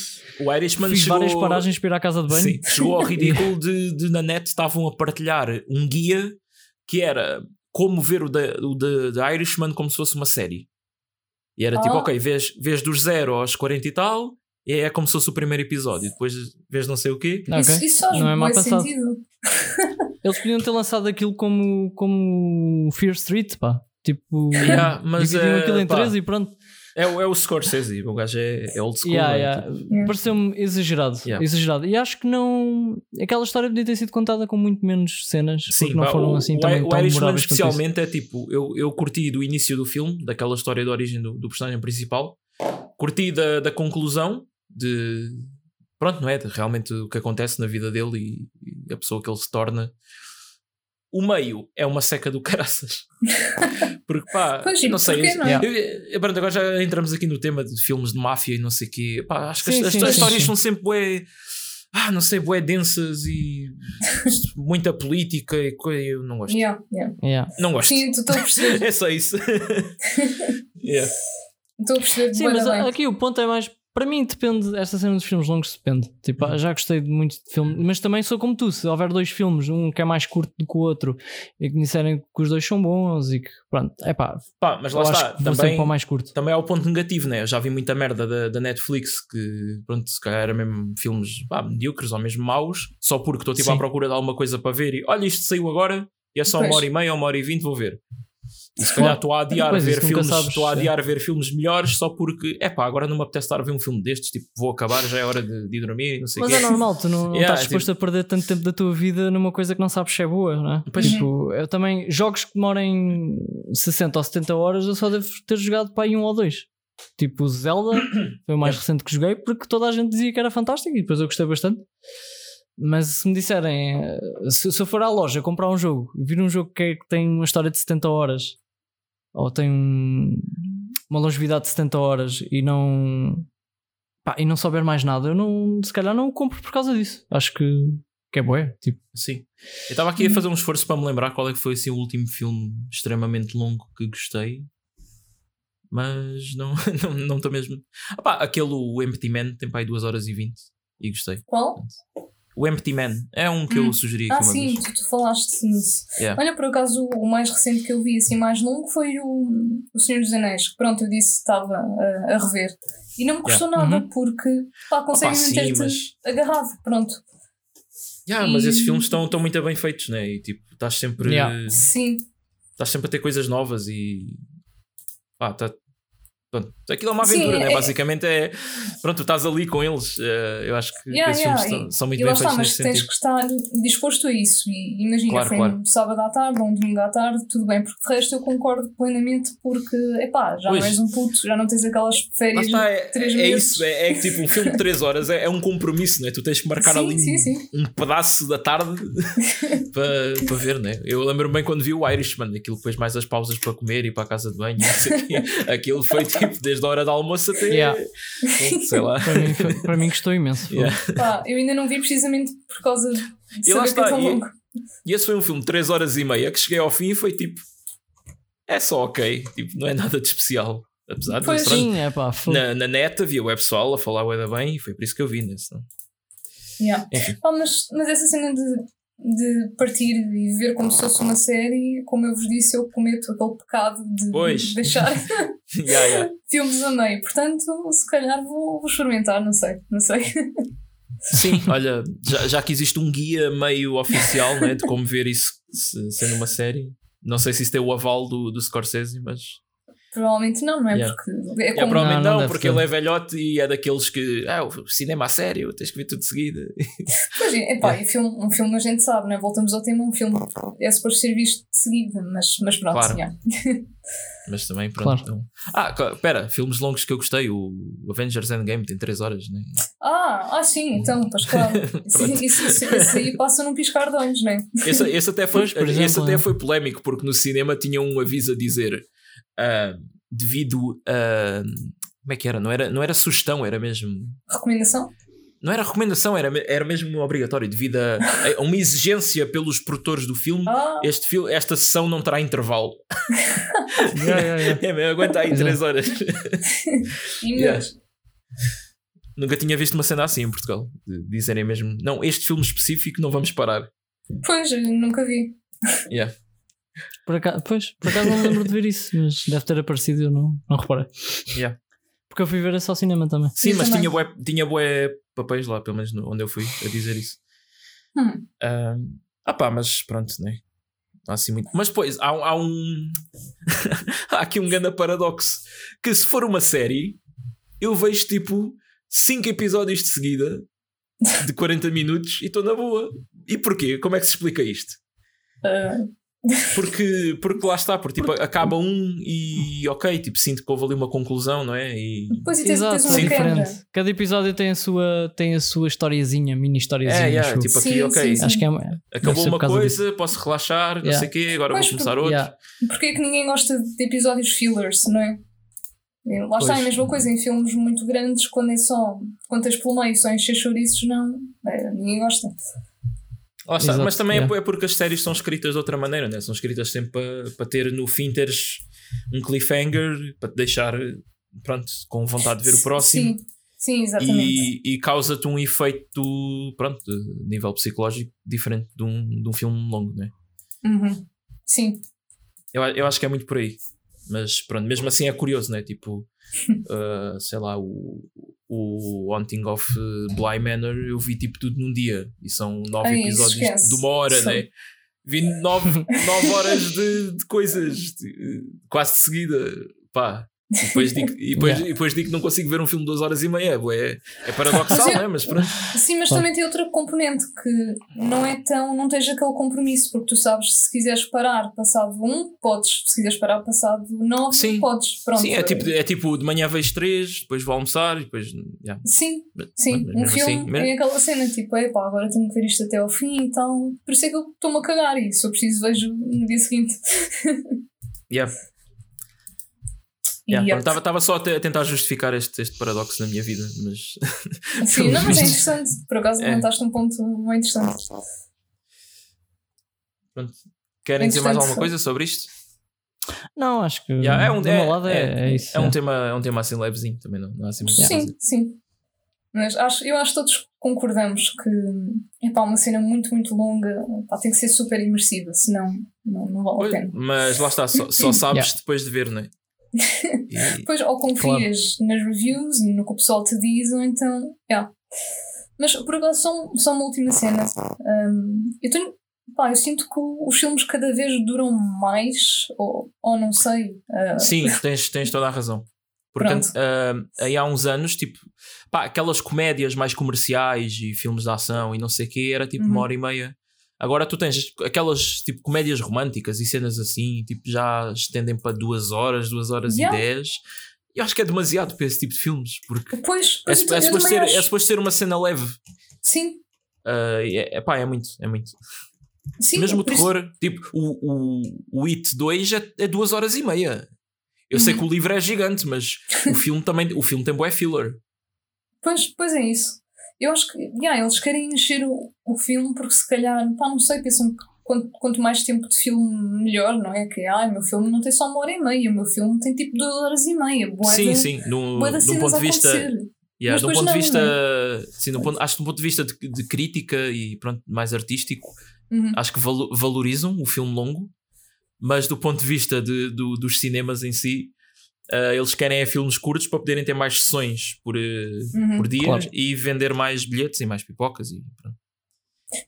O Irishman Fiz chegou... várias paragens para ir à casa de banho. Sim, chegou ao ridículo de, de na net estavam a partilhar um guia que era como ver o da o da- da Irishman como se fosse uma série. E era tipo, Ah. ok, vês, vês dos 0 aos 40 e tal, e é como se fosse o primeiro episódio. Depois vês não sei o quê. Ok. Isso, isso faz Não é mal bué pensado. sentido. Eles podiam ter lançado aquilo como, como Fear Street, pá. Tipo, Yeah, mas dividiam eh, aquilo em pá, três e pronto. É, o- é o Scorsese, o gajo é, é old school. Yeah, é, yeah. tipo. Pareceu-me exagerado, Yeah. exagerado. E acho que não. Aquela história podia ter sido contada com muito menos cenas, porque não pá, foram o, assim o, também o tão Irishman isso. especialmente é tipo, eu, eu curti do início do filme, daquela história de origem do, do personagem principal, curti da, da conclusão de pronto, não é? De realmente o que acontece na vida dele e, e a pessoa que ele se torna. O meio é uma seca do caraças. Porque pá, Pois, não sei. não? Eu- eu- pronto, agora já entramos aqui no tema de filmes de máfia e não sei o quê. Pá, acho que Sim, as, as sim, sim, histórias sim. são sempre bué, ah, não sei, bué densas e muita política e coisa. Eu não gosto. Yeah, yeah. Yeah. Não gosto. Sim, tu estou a perceber. É só isso. Yeah. Estou a perceber Sim, mas bem. aqui o ponto é mais. Para mim, depende. Esta cena dos filmes longos depende. Tipo, Uhum. já gostei de muito de filme, mas também sou como tu. Se houver dois filmes, um que é mais curto do que o outro, e que me disserem que os dois são bons e que, pronto, é pá, Pá, mas lá está. Também, para o mais curto. também há o ponto negativo, né? Eu já vi muita merda da, da Netflix que, pronto, se calhar era mesmo filmes pá, medíocres ou mesmo maus, só porque estou tipo Sim. à procura de alguma coisa para ver e olha, isto saiu agora e é só uma Pois. hora e meia, uma hora e vinte, vou ver. E se calhar estou a adiar ver filmes, sabes, estou a é. adiar ver filmes melhores só porque, é pá, agora não me apetece estar a ver um filme destes, tipo, vou acabar, já é hora de, de ir dormir e não sei o Mas quê. é normal, tu não, não Yeah, estás disposto a perder tanto tempo da tua vida numa coisa que não sabes se é boa, não é? Pois. Tipo, eu também, jogos que demorem 60 ou 70 horas, eu só devo ter jogado para aí um ou dois. Tipo, Zelda foi o mais recente que joguei porque toda a gente dizia que era fantástico e depois eu gostei bastante. Mas se me disserem, se, se eu for à loja comprar um jogo e vir um jogo que, é- que tem uma história de 70 horas ou tem um- uma longevidade de 70 horas e não pá, e não souber mais nada, eu não, se calhar não o compro por causa disso. Acho que, que é boé. Tipo, Sim. Eu estava aqui a fazer um esforço para me lembrar qual é que foi assim, o último filme extremamente longo que gostei. Mas não estou não, estou mesmo. Ah pá, aquele o Empty Man tem para aí 2 horas e 20 e gostei. Qual? O Empty Man é um que eu Hum. sugeri aqui Ah, uma sim, vez. tu, tu falaste nisso. Yeah. Olha, por acaso, o mais recente que eu vi, assim, mais longo, foi o, o Senhor dos Anéis. que, Pronto, eu disse que estava a, a rever. E não me custou nada, Uhum. porque pá, consegue sim, manter-te mas- agarrado. Pronto. Yeah, mas E- esses filmes estão, estão muito bem feitos, né? E tipo, estás sempre, Yeah. Sim. estás sempre a ter coisas novas e. Pá, tá. Pronto, aquilo é uma Sim, aventura, né? é- Basicamente é. Pronto, tu estás ali com eles. eh, eu acho que Yeah, esses yeah, filmes são, são muito E bem lá está, feitos mas tens sentido. que estar disposto a isso. E imagina, Claro, foi claro. um sábado à tarde ou um domingo à tarde, tudo bem, porque de resto eu concordo plenamente, porque, epá, já Pois. não és um puto, já não tens aquelas férias está, de é, três é meses. isso, é, é que tipo um filme de 3 horas é, é um compromisso, né? Tu tens que marcar sim, ali sim, sim. um pedaço da tarde para, para ver, né? Eu lembro-me bem quando vi o Irishman, aquilo depois mais as pausas para comer e para a casa de banho, não aquilo foi tipo desde a hora do almoço até Yeah. sei lá. para mim, para mim gostou imenso. Yeah. Pá, eu ainda não vi precisamente por causa de E lá é está, tão e- longo. E esse foi um filme de 3 horas e meia que cheguei ao fim e foi tipo. É só ok, tipo, não é nada de especial. Apesar de Pois. Sim, é pá, na, na net havia web pessoal a falar da bem e foi por isso que eu vi nesse. não? Yeah. Pá, mas, mas essa cena de, de partir e ver como se fosse uma série, como eu vos disse, eu cometo aquele pecado de Pois. deixar Yeah, yeah. filmes a meio. Portanto, se calhar vou, vou experimentar, não sei, não sei. Sim, olha, já, já que existe um guia meio oficial né, de como ver isso se- sendo uma série. Não sei se isso tem o aval do, do Scorsese, mas. Provavelmente não, não é? Yeah. Porque é como. provavelmente Não, não, não porque ter. ele é velhote e é daqueles que. Ah, o cinema a sério, tens que ver tudo de seguida. Pois é, epá, e filme, um filme a gente sabe, não é? Voltamos ao tema, um filme é suposto ser visto de seguida, mas, mas pronto, Claro. yeah. Mas também, pronto. Claro. Então... Ah, pera, filmes longos que eu gostei. O Avengers Endgame tem 3 horas, né? Ah, ah, sim, então, pois claro. Isso, isso, isso, isso aí passa num piscar de olhos, não é? Esse, esse até, foi, Pois, esse exemplo, até foi polémico, porque no cinema tinha um aviso a dizer ah, devido a. Como é que era? Não, era? não era sugestão, era mesmo. Recomendação? Não era recomendação, era, era mesmo obrigatório, devido a, a uma exigência pelos produtores do filme. Ah, Este fil esta sessão não terá intervalo. Yeah, yeah, yeah. É, mesmo, aguenta aí Exato. 3 horas. e Yeah. Nunca tinha visto uma cena assim em Portugal. De dizerem mesmo, não, este filme específico não vamos parar. Pois, nunca vi. Yeah. Por acaso, pois, por acaso não me lembro de ver isso, mas deve ter aparecido, eu não, não reparei. Yeah. Porque eu fui ver ao cinema também. Sim, Eu mas também. tinha bué, tinha bué papéis lá, pelo menos no- onde eu fui, a dizer isso. Hum. Ah, ah pá, mas pronto, né? Não há assim muito. Mas depois há, um- há um. há aqui um grande paradoxo. Que se for uma série, eu vejo tipo 5 episódios de seguida de 40 minutos e estou na boa. E porquê? Como é que se explica isto? Ah, Porque, porque lá está, porque tipo, acaba um e ok, tipo, sinto que houve ali uma conclusão, não é? E Pois e tens, Exato, tens é uma diferente. Cada episódio tem a sua, tem a sua historiazinha, mini historiazinha. é, yeah, tipo aqui, Sim, ok, sim, sim. Acho que é. acabou por uma coisa, posso relaxar, não Yeah. sei o quê, agora Pois, vou começar porque- outro. Yeah. Porquê é que ninguém gosta de episódios fillers, não é? Lá está, é a Pois. mesma coisa em filmes muito grandes, quando é só. Quando tens pelo meio, só encher chouriços, não. é, ninguém gosta. Está, Exato, mas também é yeah. é porque as séries são escritas de outra maneira, né? são escritas sempre para, para ter no fim teres um cliffhanger para te deixar pronto, com vontade de ver o próximo Sim, sim, exatamente. e, e causa-te um efeito pronto, de nível psicológico diferente de um, de um filme longo, né? Uhum. Sim, eu, a- eu acho que é muito por aí, mas pronto, mesmo assim é curioso, né? Tipo, uh, sei lá, o, o Haunting of Bly Manor eu vi tipo tudo num dia e são nove Ai, episódios esquece. de uma hora, São- né? Vi nove, nove horas de, de coisas de- quase de seguida, pá. E depois digo, e depois, Yeah. e depois digo que não consigo ver um filme de duas horas e meia. É, é paradoxal, não é? Mas pronto. Sim, mas também tem outra componente que não é tão. não tens aquele compromisso, porque tu sabes se quiseres parar passado um, podes. Se quiseres parar passado nove, Sim. podes. Pronto. Sim, é tipo, é tipo de manhã vejo três, depois vou almoçar e depois. yeah. Sim, Mas- sim. mas Um filme assim, mesmo- é aquela cena tipo, epá, agora tenho que ver isto até ao fim e tal. Por isso é que eu estou-me a cagar e se eu preciso vejo no dia seguinte. Yeah. Yeah, Estava só a te- a tentar justificar este, este paradoxo na minha vida, mas Sim, não, mas é interessante. Por acaso É. levantaste um ponto muito interessante. pronto. Querem dizer mais alguma coisa sobre isto? Não, acho que Yeah, é um, é, lado é, é- é isso. é um é. tema, é um tema assim levezinho também, não, não há assim muito Sim, coisa. sim. Mas acho, eu acho que todos concordamos que é uma cena muito, muito longa pá, tem que ser super imersiva, senão não, não vale a Pois, pena. Mas lá está, só, só sabes Yeah. depois de ver, não é? E- Depois ou confias nas reviews e no que o pessoal te diz, ou então. Yeah. Mas por acaso, só, só uma última cena. Um, eu tenho. Pá, eu sinto que os filmes cada vez duram mais, ou, ou não sei. uh, Sim, tens, tens toda a razão. Porque Pronto. ah, aí há uns anos, tipo, pá, aquelas comédias mais comerciais e filmes de ação e não sei o quê, era tipo Uhum. uma hora e meia. Agora tu tens aquelas tipo comédias românticas e cenas assim, tipo, já estendem para duas horas, duas horas Yeah. e dez. Eu acho que é demasiado para esse tipo de filmes, porque Pois, é, pois é, eu suposto também ser, é suposto ser uma cena leve. Sim, Ah, e é, pá, é muito, é muito. sim. Mesmo o por isso- terror, tipo, o, o, o It 2 é, é duas horas e meia. Eu sei Uhum. que o livro é gigante, mas o filme também o filme tem bué filler. Pois, pois é isso. Eu acho que yeah, eles querem encher o, o filme porque se calhar, pá, não sei, pensam que quanto, quanto mais tempo de filme melhor, não é? Que ah, o meu filme não tem só uma hora e meia, o meu filme tem tipo duas horas e meia. Bué sim, de- sim. No, bué de de um cenas ponto de vista. Yeah, de um ponto de não, vista. Sim, de um ponto, acho que um ponto de vista de, de crítica e pronto, mais artístico, Uhum. acho que valo- valorizam o filme longo, mas do ponto de vista de, do- dos cinemas em si, ah, eles querem é filmes curtos para poderem ter mais sessões por, eh, Uhum. por dia Claro. e vender mais bilhetes e mais pipocas e pronto.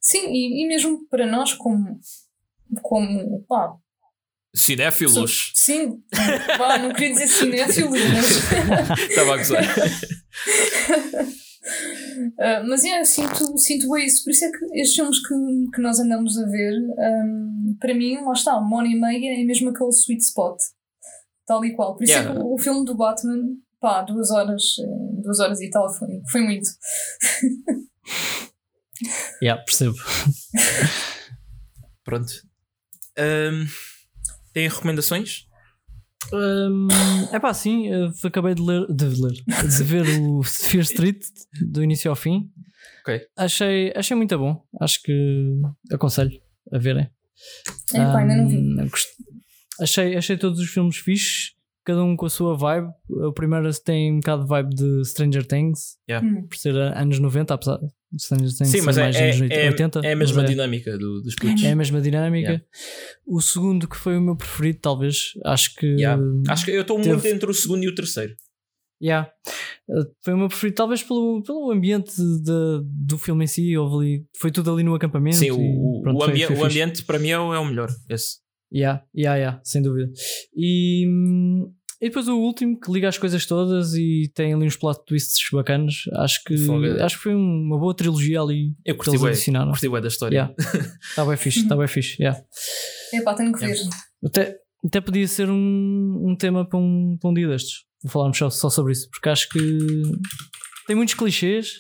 Sim, e, e mesmo para nós, como. como pá, Cinéfilos! sim, pá, não queria dizer cinéfilos, mas. Estava a gozar. Uh, mas eu sinto, sinto bem isso. Por isso é que estes filmes que, que nós andamos a ver, um, para mim, lá está, uma hora e meia é mesmo aquele sweet spot. Tal e qual. Por isso é Yeah. que o, o filme do Batman, pá, duas horas, eh, duas horas e tal, foi, foi muito. Yeah, percebo. Pronto. Ahm, tem recomendações? é pá, sim, eu acabei de ler, de ler, de ver o Fear Street do início ao fim. Ok. Achei, achei muito bom. Acho que aconselho a verem. É, pá, ainda não vi. Um, gost- achei, achei todos os filmes fixes, cada um com a sua vibe. O primeiro tem um bocado de vibe de Stranger Things, Hum. por ser anos 90, apesar de Stranger Things Sim, ser mas é, mais é, anos é, 80. é a mas mesma é- dinâmica do, dos putos. é a mesma dinâmica. Yeah. O segundo, que foi o meu preferido, talvez, acho que. Yeah. Acho que eu estou teve- muito entre o segundo e o terceiro. Yeah. Uh, Foi o meu preferido, talvez pelo, pelo ambiente de- do filme em si. Houve ali, foi tudo ali no acampamento. Sim, e o, pronto, o, foi- ambi- foi o fixe. ambiente para mim é o, é o melhor. Esse. Yeah, yeah, yeah, sem dúvida. E, e depois o último que liga as coisas todas e tem ali uns plot twists bacanas. Acho que, Fogo. acho que foi uma boa trilogia ali Eu curti bué, adicionaram. curti bué da história. Yeah. Está bem fixe, está bem fixe. Yeah. É pá, tenho que ver. Yeah. Até, até podia ser um, um tema para um, para um dia destes. Vou falarmos só, só sobre isso, porque acho que tem muitos clichês,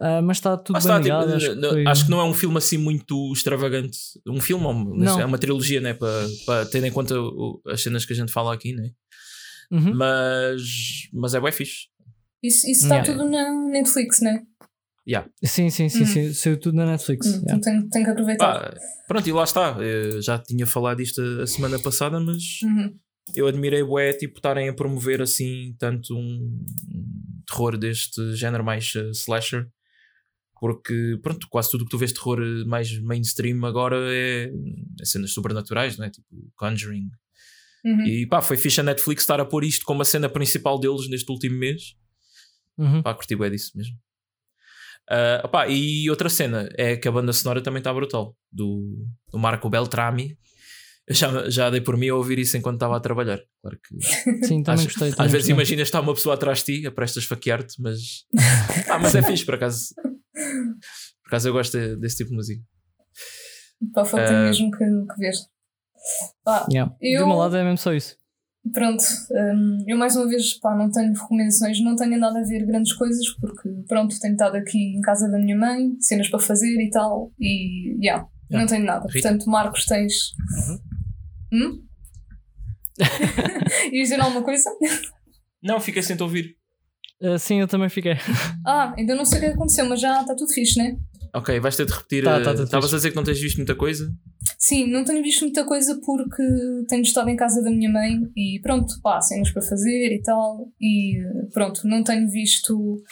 ah, mas está tudo Lá bem está, tipo, ligado. acho, que não- foi- acho que não é um filme assim muito extravagante. Um filme, mas Não. é uma trilogia, né? Para, para ter em conta o- as cenas que a gente fala aqui, né? Uhum. Mas, mas é bem fixe. Isso, isso está Yeah. tudo na Netflix, né? Sim, sim, sim, Hum. sim. Saiu tudo na Netflix. Hum, yeah. Então tenho, tenho que aproveitar. Pá, pronto, e lá está. Eu já tinha falado isto a, semana passada, mas Uhum. eu admirei bué, tipo, estarem a promover assim tanto um terror deste género mais eh, slasher. Porque, pronto, quase tudo que tu vês de terror eh, mais mainstream agora é, é cenas sobrenaturais, não é? Tipo Conjuring. Uhum. E pá, foi fixe a Netflix estar a pôr isto como a cena principal deles neste último mês. Uhum. Pá, curti bué disso mesmo. Opá, e outra cena é que a banda sonora também está brutal. Do, do Marco Beltrami. Eu já, já dei por mim a ouvir isso enquanto estava a trabalhar. Claro que. Sim, também Acho- gostei. Às também vezes gostei. imaginas estar uma pessoa atrás de ti, a prestas faquear-te, mas. Ah, mas é fixe, por acaso. Por acaso eu gosto de- desse tipo de música. Pá, foi Ah. tenho mesmo que, que ver. Pá, Yeah. Eu- Do meu lado é mesmo só isso. pronto, hum, eu mais uma vez pá, não tenho recomendações, não tenho andado a ver grandes coisas, porque pronto, tenho estado aqui em casa da minha mãe, cenas para fazer e tal, e yeah, Yeah. não tenho nada. Rita? Portanto, Marcos, tens. Hum? Ias dizer alguma coisa? Não, fiquei sem te ouvir. Ah, sim, eu também fiquei. Ah, ainda não sei o que aconteceu, mas já está tudo fixe, né? Ok, vais ter de repetir. Tá, eh, tá, tudo Estavas a dizer que não tens visto muita coisa? Sim, não tenho visto muita coisa porque tenho estado em casa da minha mãe e pronto, pá, cenas para fazer e tal, e pronto, não tenho visto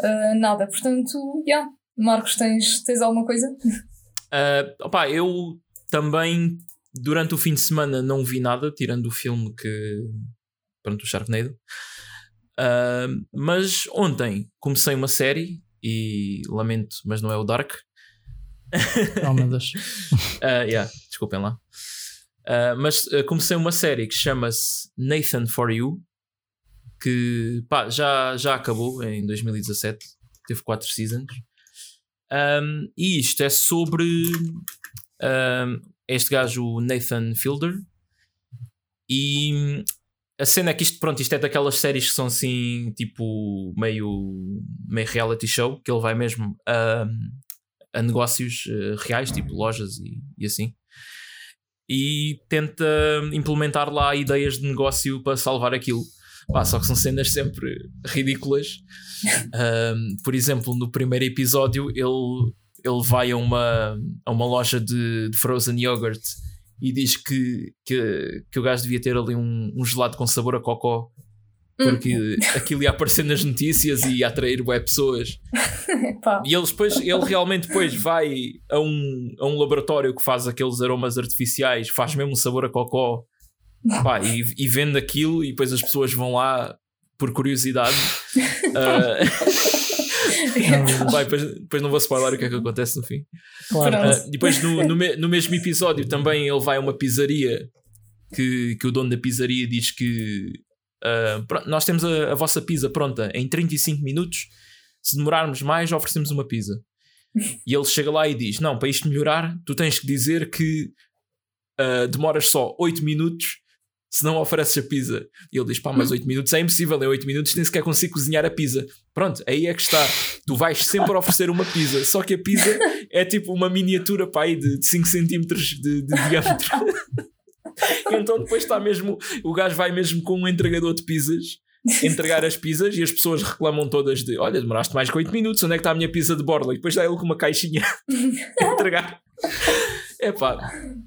ah, nada. Portanto, já. Yeah. Marcos, tens, tens alguma coisa? Ah, opá, eu também durante o fim de semana não vi nada, tirando o filme que. Pronto, o Sharknado. Ah, mas ontem comecei uma série e lamento, mas não é o Dark. Oh meu Deus. Ah, yeah, desculpem lá. Ah, mas comecei uma série que chama-se Nathan for You, que pá, já, já acabou em 2017, teve quatro seasons. Um, e isto é sobre um, este gajo, o Nathan Fielder. E a cena é que isto, pronto, isto é daquelas séries que são assim, tipo, meio, meio reality show, que ele vai mesmo a, a negócios eh, reais, tipo lojas e, e assim. E tenta implementar lá ideias de negócio para salvar aquilo. Pá, só que são cenas sempre ridículas. Um, por exemplo, no primeiro episódio, ele, ele vai a uma, a uma loja de, de frozen yogurt e diz que, que, que o gajo devia ter ali um, um gelado com sabor a cocó. Porque aquilo ia aparecer nas notícias e ia atrair bué pessoas. E eles depois, ele realmente depois vai a um, a um laboratório que faz aqueles aromas artificiais, faz mesmo um sabor a cocó pá, e, e vende aquilo e depois as pessoas vão lá por curiosidade. Ah, vai, depois, depois não vou spoiler o que é que acontece no fim. Claro. Ah, depois no, no, me- no mesmo episódio também ele vai a uma pizzaria que, que o dono da pizzaria diz que ah, pronto, nós temos a, a vossa pizza pronta em 35 minutos. Se demorarmos mais, oferecemos uma pizza. E ele chega lá e diz: Não, para isto melhorar, tu tens que dizer que ah, demoras só 8 minutos se não ofereces a pizza. E ele diz: Pá, mas 8 minutos é impossível, em 8 minutos nem sequer consigo cozinhar a pizza. Pronto, aí é que está. Tu vais sempre oferecer uma pizza, só que a pizza é tipo uma miniatura pá, aí de 5 centímetros de, de diâmetro. Então depois está mesmo, o gajo vai mesmo com um entregador de pizzas entregar as pizzas e as pessoas reclamam todas de olha, demoraste mais que 8 minutos, onde é que está a minha pizza de borla? E depois dá ele com uma caixinha a entregar. Epá,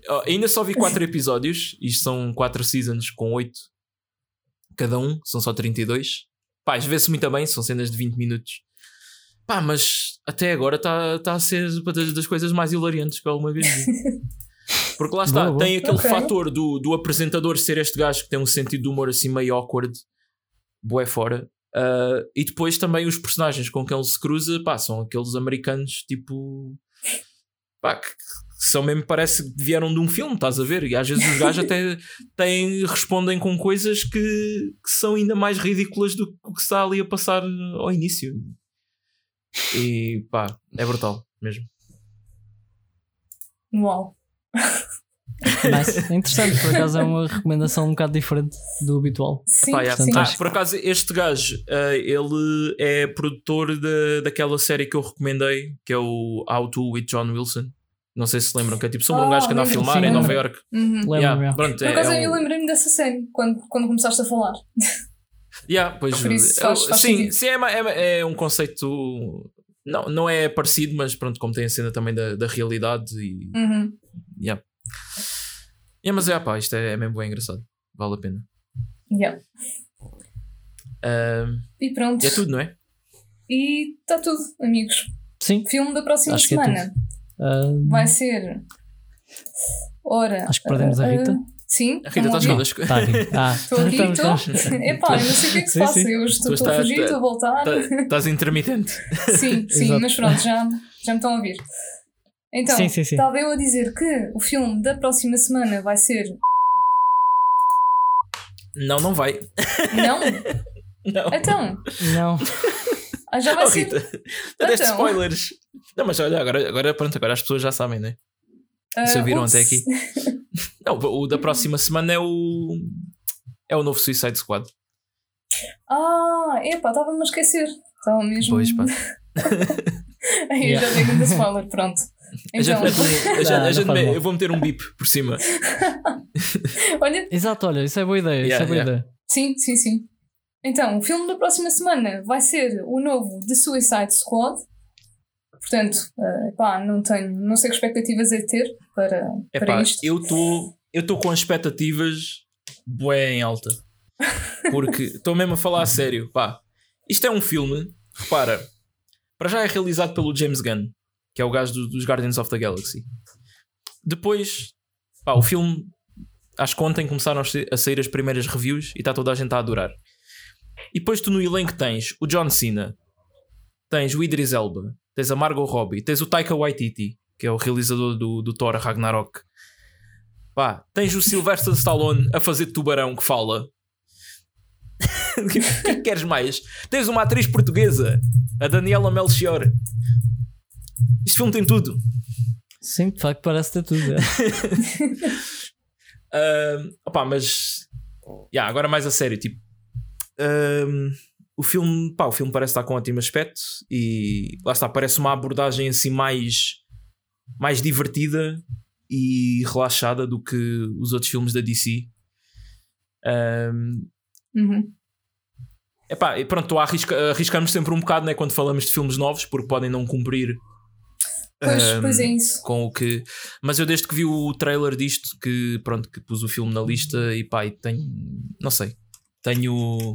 ó, ainda só vi 4 episódios, isto são 4 seasons com 8 cada um, são só 32. Pá, vê-se muito bem, são cenas de 20 minutos. Pá, mas até agora está tá a ser uma das, das coisas mais hilariantes que eu alguma vez vi. Porque lá está, Boa, boa. tem aquele Ok. fator do, do apresentador ser este gajo que tem um sentido de humor assim meio awkward, boé fora. Ah, e depois também os personagens com quem ele se cruza, pá, são aqueles americanos tipo. pá, que são mesmo, parece que vieram de um filme, estás a ver? E às vezes os gajos até têm, respondem com coisas que, que são ainda mais ridículas do que o que está ali a passar ao início. E pá, é brutal mesmo. uau. Nice. É interessante, por acaso é uma recomendação um bocado diferente do habitual. Sim, Pá, yeah. sim. Ah, por acaso, este gajo, ah, ele é produtor da daquela série que eu recomendei, que é o How to with John Wilson. Não sei se se lembram, que é tipo sobre um Ah, gajo que anda a lembro, filmar sim, em Nova lembro. York. Uhum. Lembro-me. Yeah, pronto, Por é, acaso é eu lembrei-me dessa série quando, quando começaste a falar. Yeah, pois, Por isso é- faz- faz sim, sentido. sim é, é, é um conceito. Não, não é parecido, mas pronto, como tem a cena também da, da realidade e. Uhum. Yeah. Yeah, mas é, pá, isto é, é mesmo bem engraçado. Vale a pena. Yeah. Ah, E pronto. é tudo, não é? E está tudo, amigos. Sim, Filme da próxima Acho que é ah, vai ser. Ora. Acho que perdemos a ah, Rita. sim. A Rita estão estás a ouvir? connosco. tá aqui. Ah, Estou aqui, estou. Epá, eu não sei o que é que se Sim, passa. sim. Eu estou, a fugir, estou a voltar. Tá- Estás intermitente. Sim, sim, Exato. mas pronto, já, já me estão a ouvir. Então, Sim, sim, sim. estava eu a dizer que o filme da próxima semana vai ser. Não, não vai. Não? Não. Então, Não. Ah, já vai Oh, ser. Rita, deste Então. spoilers. Não, mas olha, agora, agora pronto, agora as pessoas já sabem, né? Se ah, ouviram ups. até aqui. Não, o da próxima semana é o. É o novo Suicide Squad. Ah, epá, estava-me a esquecer. Estava mesmo. Pois, pá. Aí eu já dei ainda spoiler, pronto. A gente Então, a gente- Não, a gente eu vou meter um bip por cima. olha, Exato, olha, isso é boa ideia. isso Yeah, é boa yeah. ideia. sim, sim, sim. Então, o filme da próxima semana vai ser o novo The Suicide Squad. Portanto, ah, epá, não tenho, não sei que expectativas é ter para, É para pá, isto. eu estou eu estou com expectativas bué em alta. Porque estou mesmo a falar a sério. Pá, isto é um filme, repara, para já é realizado pelo James Gunn, que é o gajo do- dos Guardians of the Galaxy. Depois, pá, o filme, acho que ontem começaram a sair as primeiras reviews e está toda a gente a adorar. E depois tu no elenco tens o John Cena, tens o Idris Elba, tens a Margot Robbie, tens o Taika Waititi, que é o realizador do, do Thor Ragnarok. Pá, tens o Sylvester Stallone a fazer tubarão que fala. O que é que queres mais? Tens uma atriz portuguesa, a Daniela Melchior. Este filme tem tudo. Sim, de facto parece ter tudo. é. Ahm, opá, mas yeah, agora mais a sério, tipo ahm, o filme, pá, o filme parece estar com um ótimo aspecto e lá está, parece uma abordagem assim mais, mais divertida e relaxada do que os outros filmes da DC. Ahm, Uhum. epá, e pronto, arrisca, arriscamos sempre um bocado né, quando falamos de filmes novos porque podem não cumprir Pois, ahm, pois é isso. com o que. Mas eu desde que vi o trailer disto, que pronto, que pus o filme na lista e pá, e tenho. Não sei. Tenho.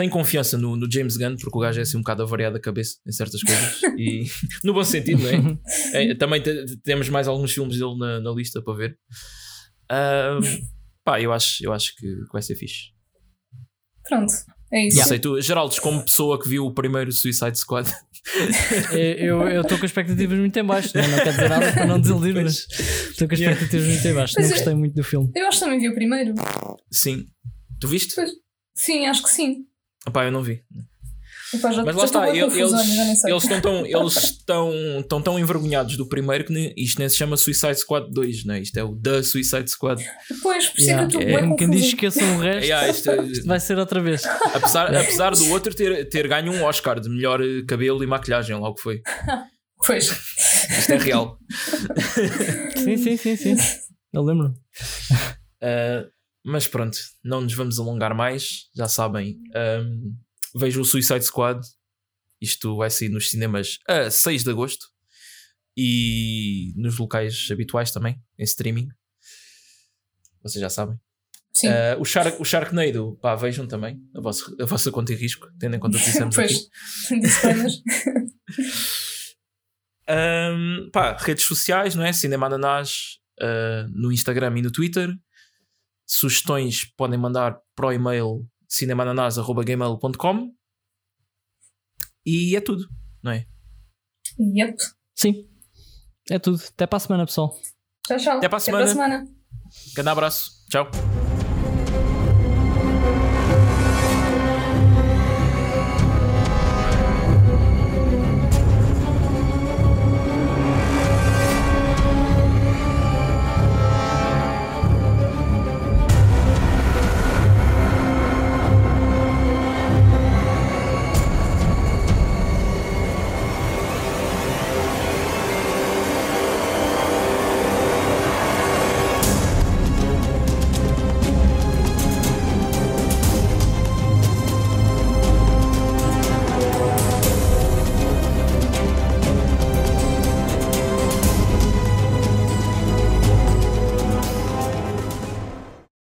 Tenho confiança no, no James Gunn, porque o gajo é assim um bocado avariado da cabeça em certas coisas. e no bom sentido, não é? É, também te- temos mais alguns filmes dele na, na lista para ver. Ahm, pá, eu acho, eu acho que vai ser fixe. Pronto, é isso. Não sei, tu, Geraldo, como pessoa que viu o primeiro Suicide Squad, Eu eu estou com expectativas muito em baixo, não, não quer dizer nada para não desiludir, mas estou com expectativas muito em baixo. Não é- gostei muito do filme. Eu acho que também vi o primeiro. sim. Tu viste? Pois. Sim, acho que sim. Pá, eu não vi. Mas lá está, confusão, eles, eles estão tão, eles estão, estão tão envergonhados do primeiro que nem- isto nem se chama Suicide Squad 2, não é? Isto é o The Suicide Squad. Pois, por isso Yeah. é que eu É. estou bem Como quem diz esqueçam o resto, Yeah, isto é- isto vai ser outra vez. apesar, apesar do outro ter, ter ganho um Oscar de melhor eh, cabelo e maquilhagem, lá o que foi. Pois. Isto é real. Sim, sim, sim, sim. Eu lembro. Uh, mas pronto, não nos vamos alongar mais. Já sabem, um, vejam o Suicide Squad. Isto vai sair nos cinemas a 6 de agosto e nos locais habituais também, em streaming. Vocês já sabem. Sim. Uh, o, Shark, o Sharknado, pá, vejam também a vossa, a vossa conta e risco, tendo em conta o que dissemos aqui. pois. Disclaimers. Um, pá, redes sociais, não é? Cinema Ananás uh, no Instagram e no Twitter. Sugestões podem mandar para o e-mail cinemananás.gmail.com e é tudo, não é? Yep. Sim. É tudo. Até para a semana, pessoal. Tchau, tchau. Até para a Até para a semana. semana. Grande abraço, tchau.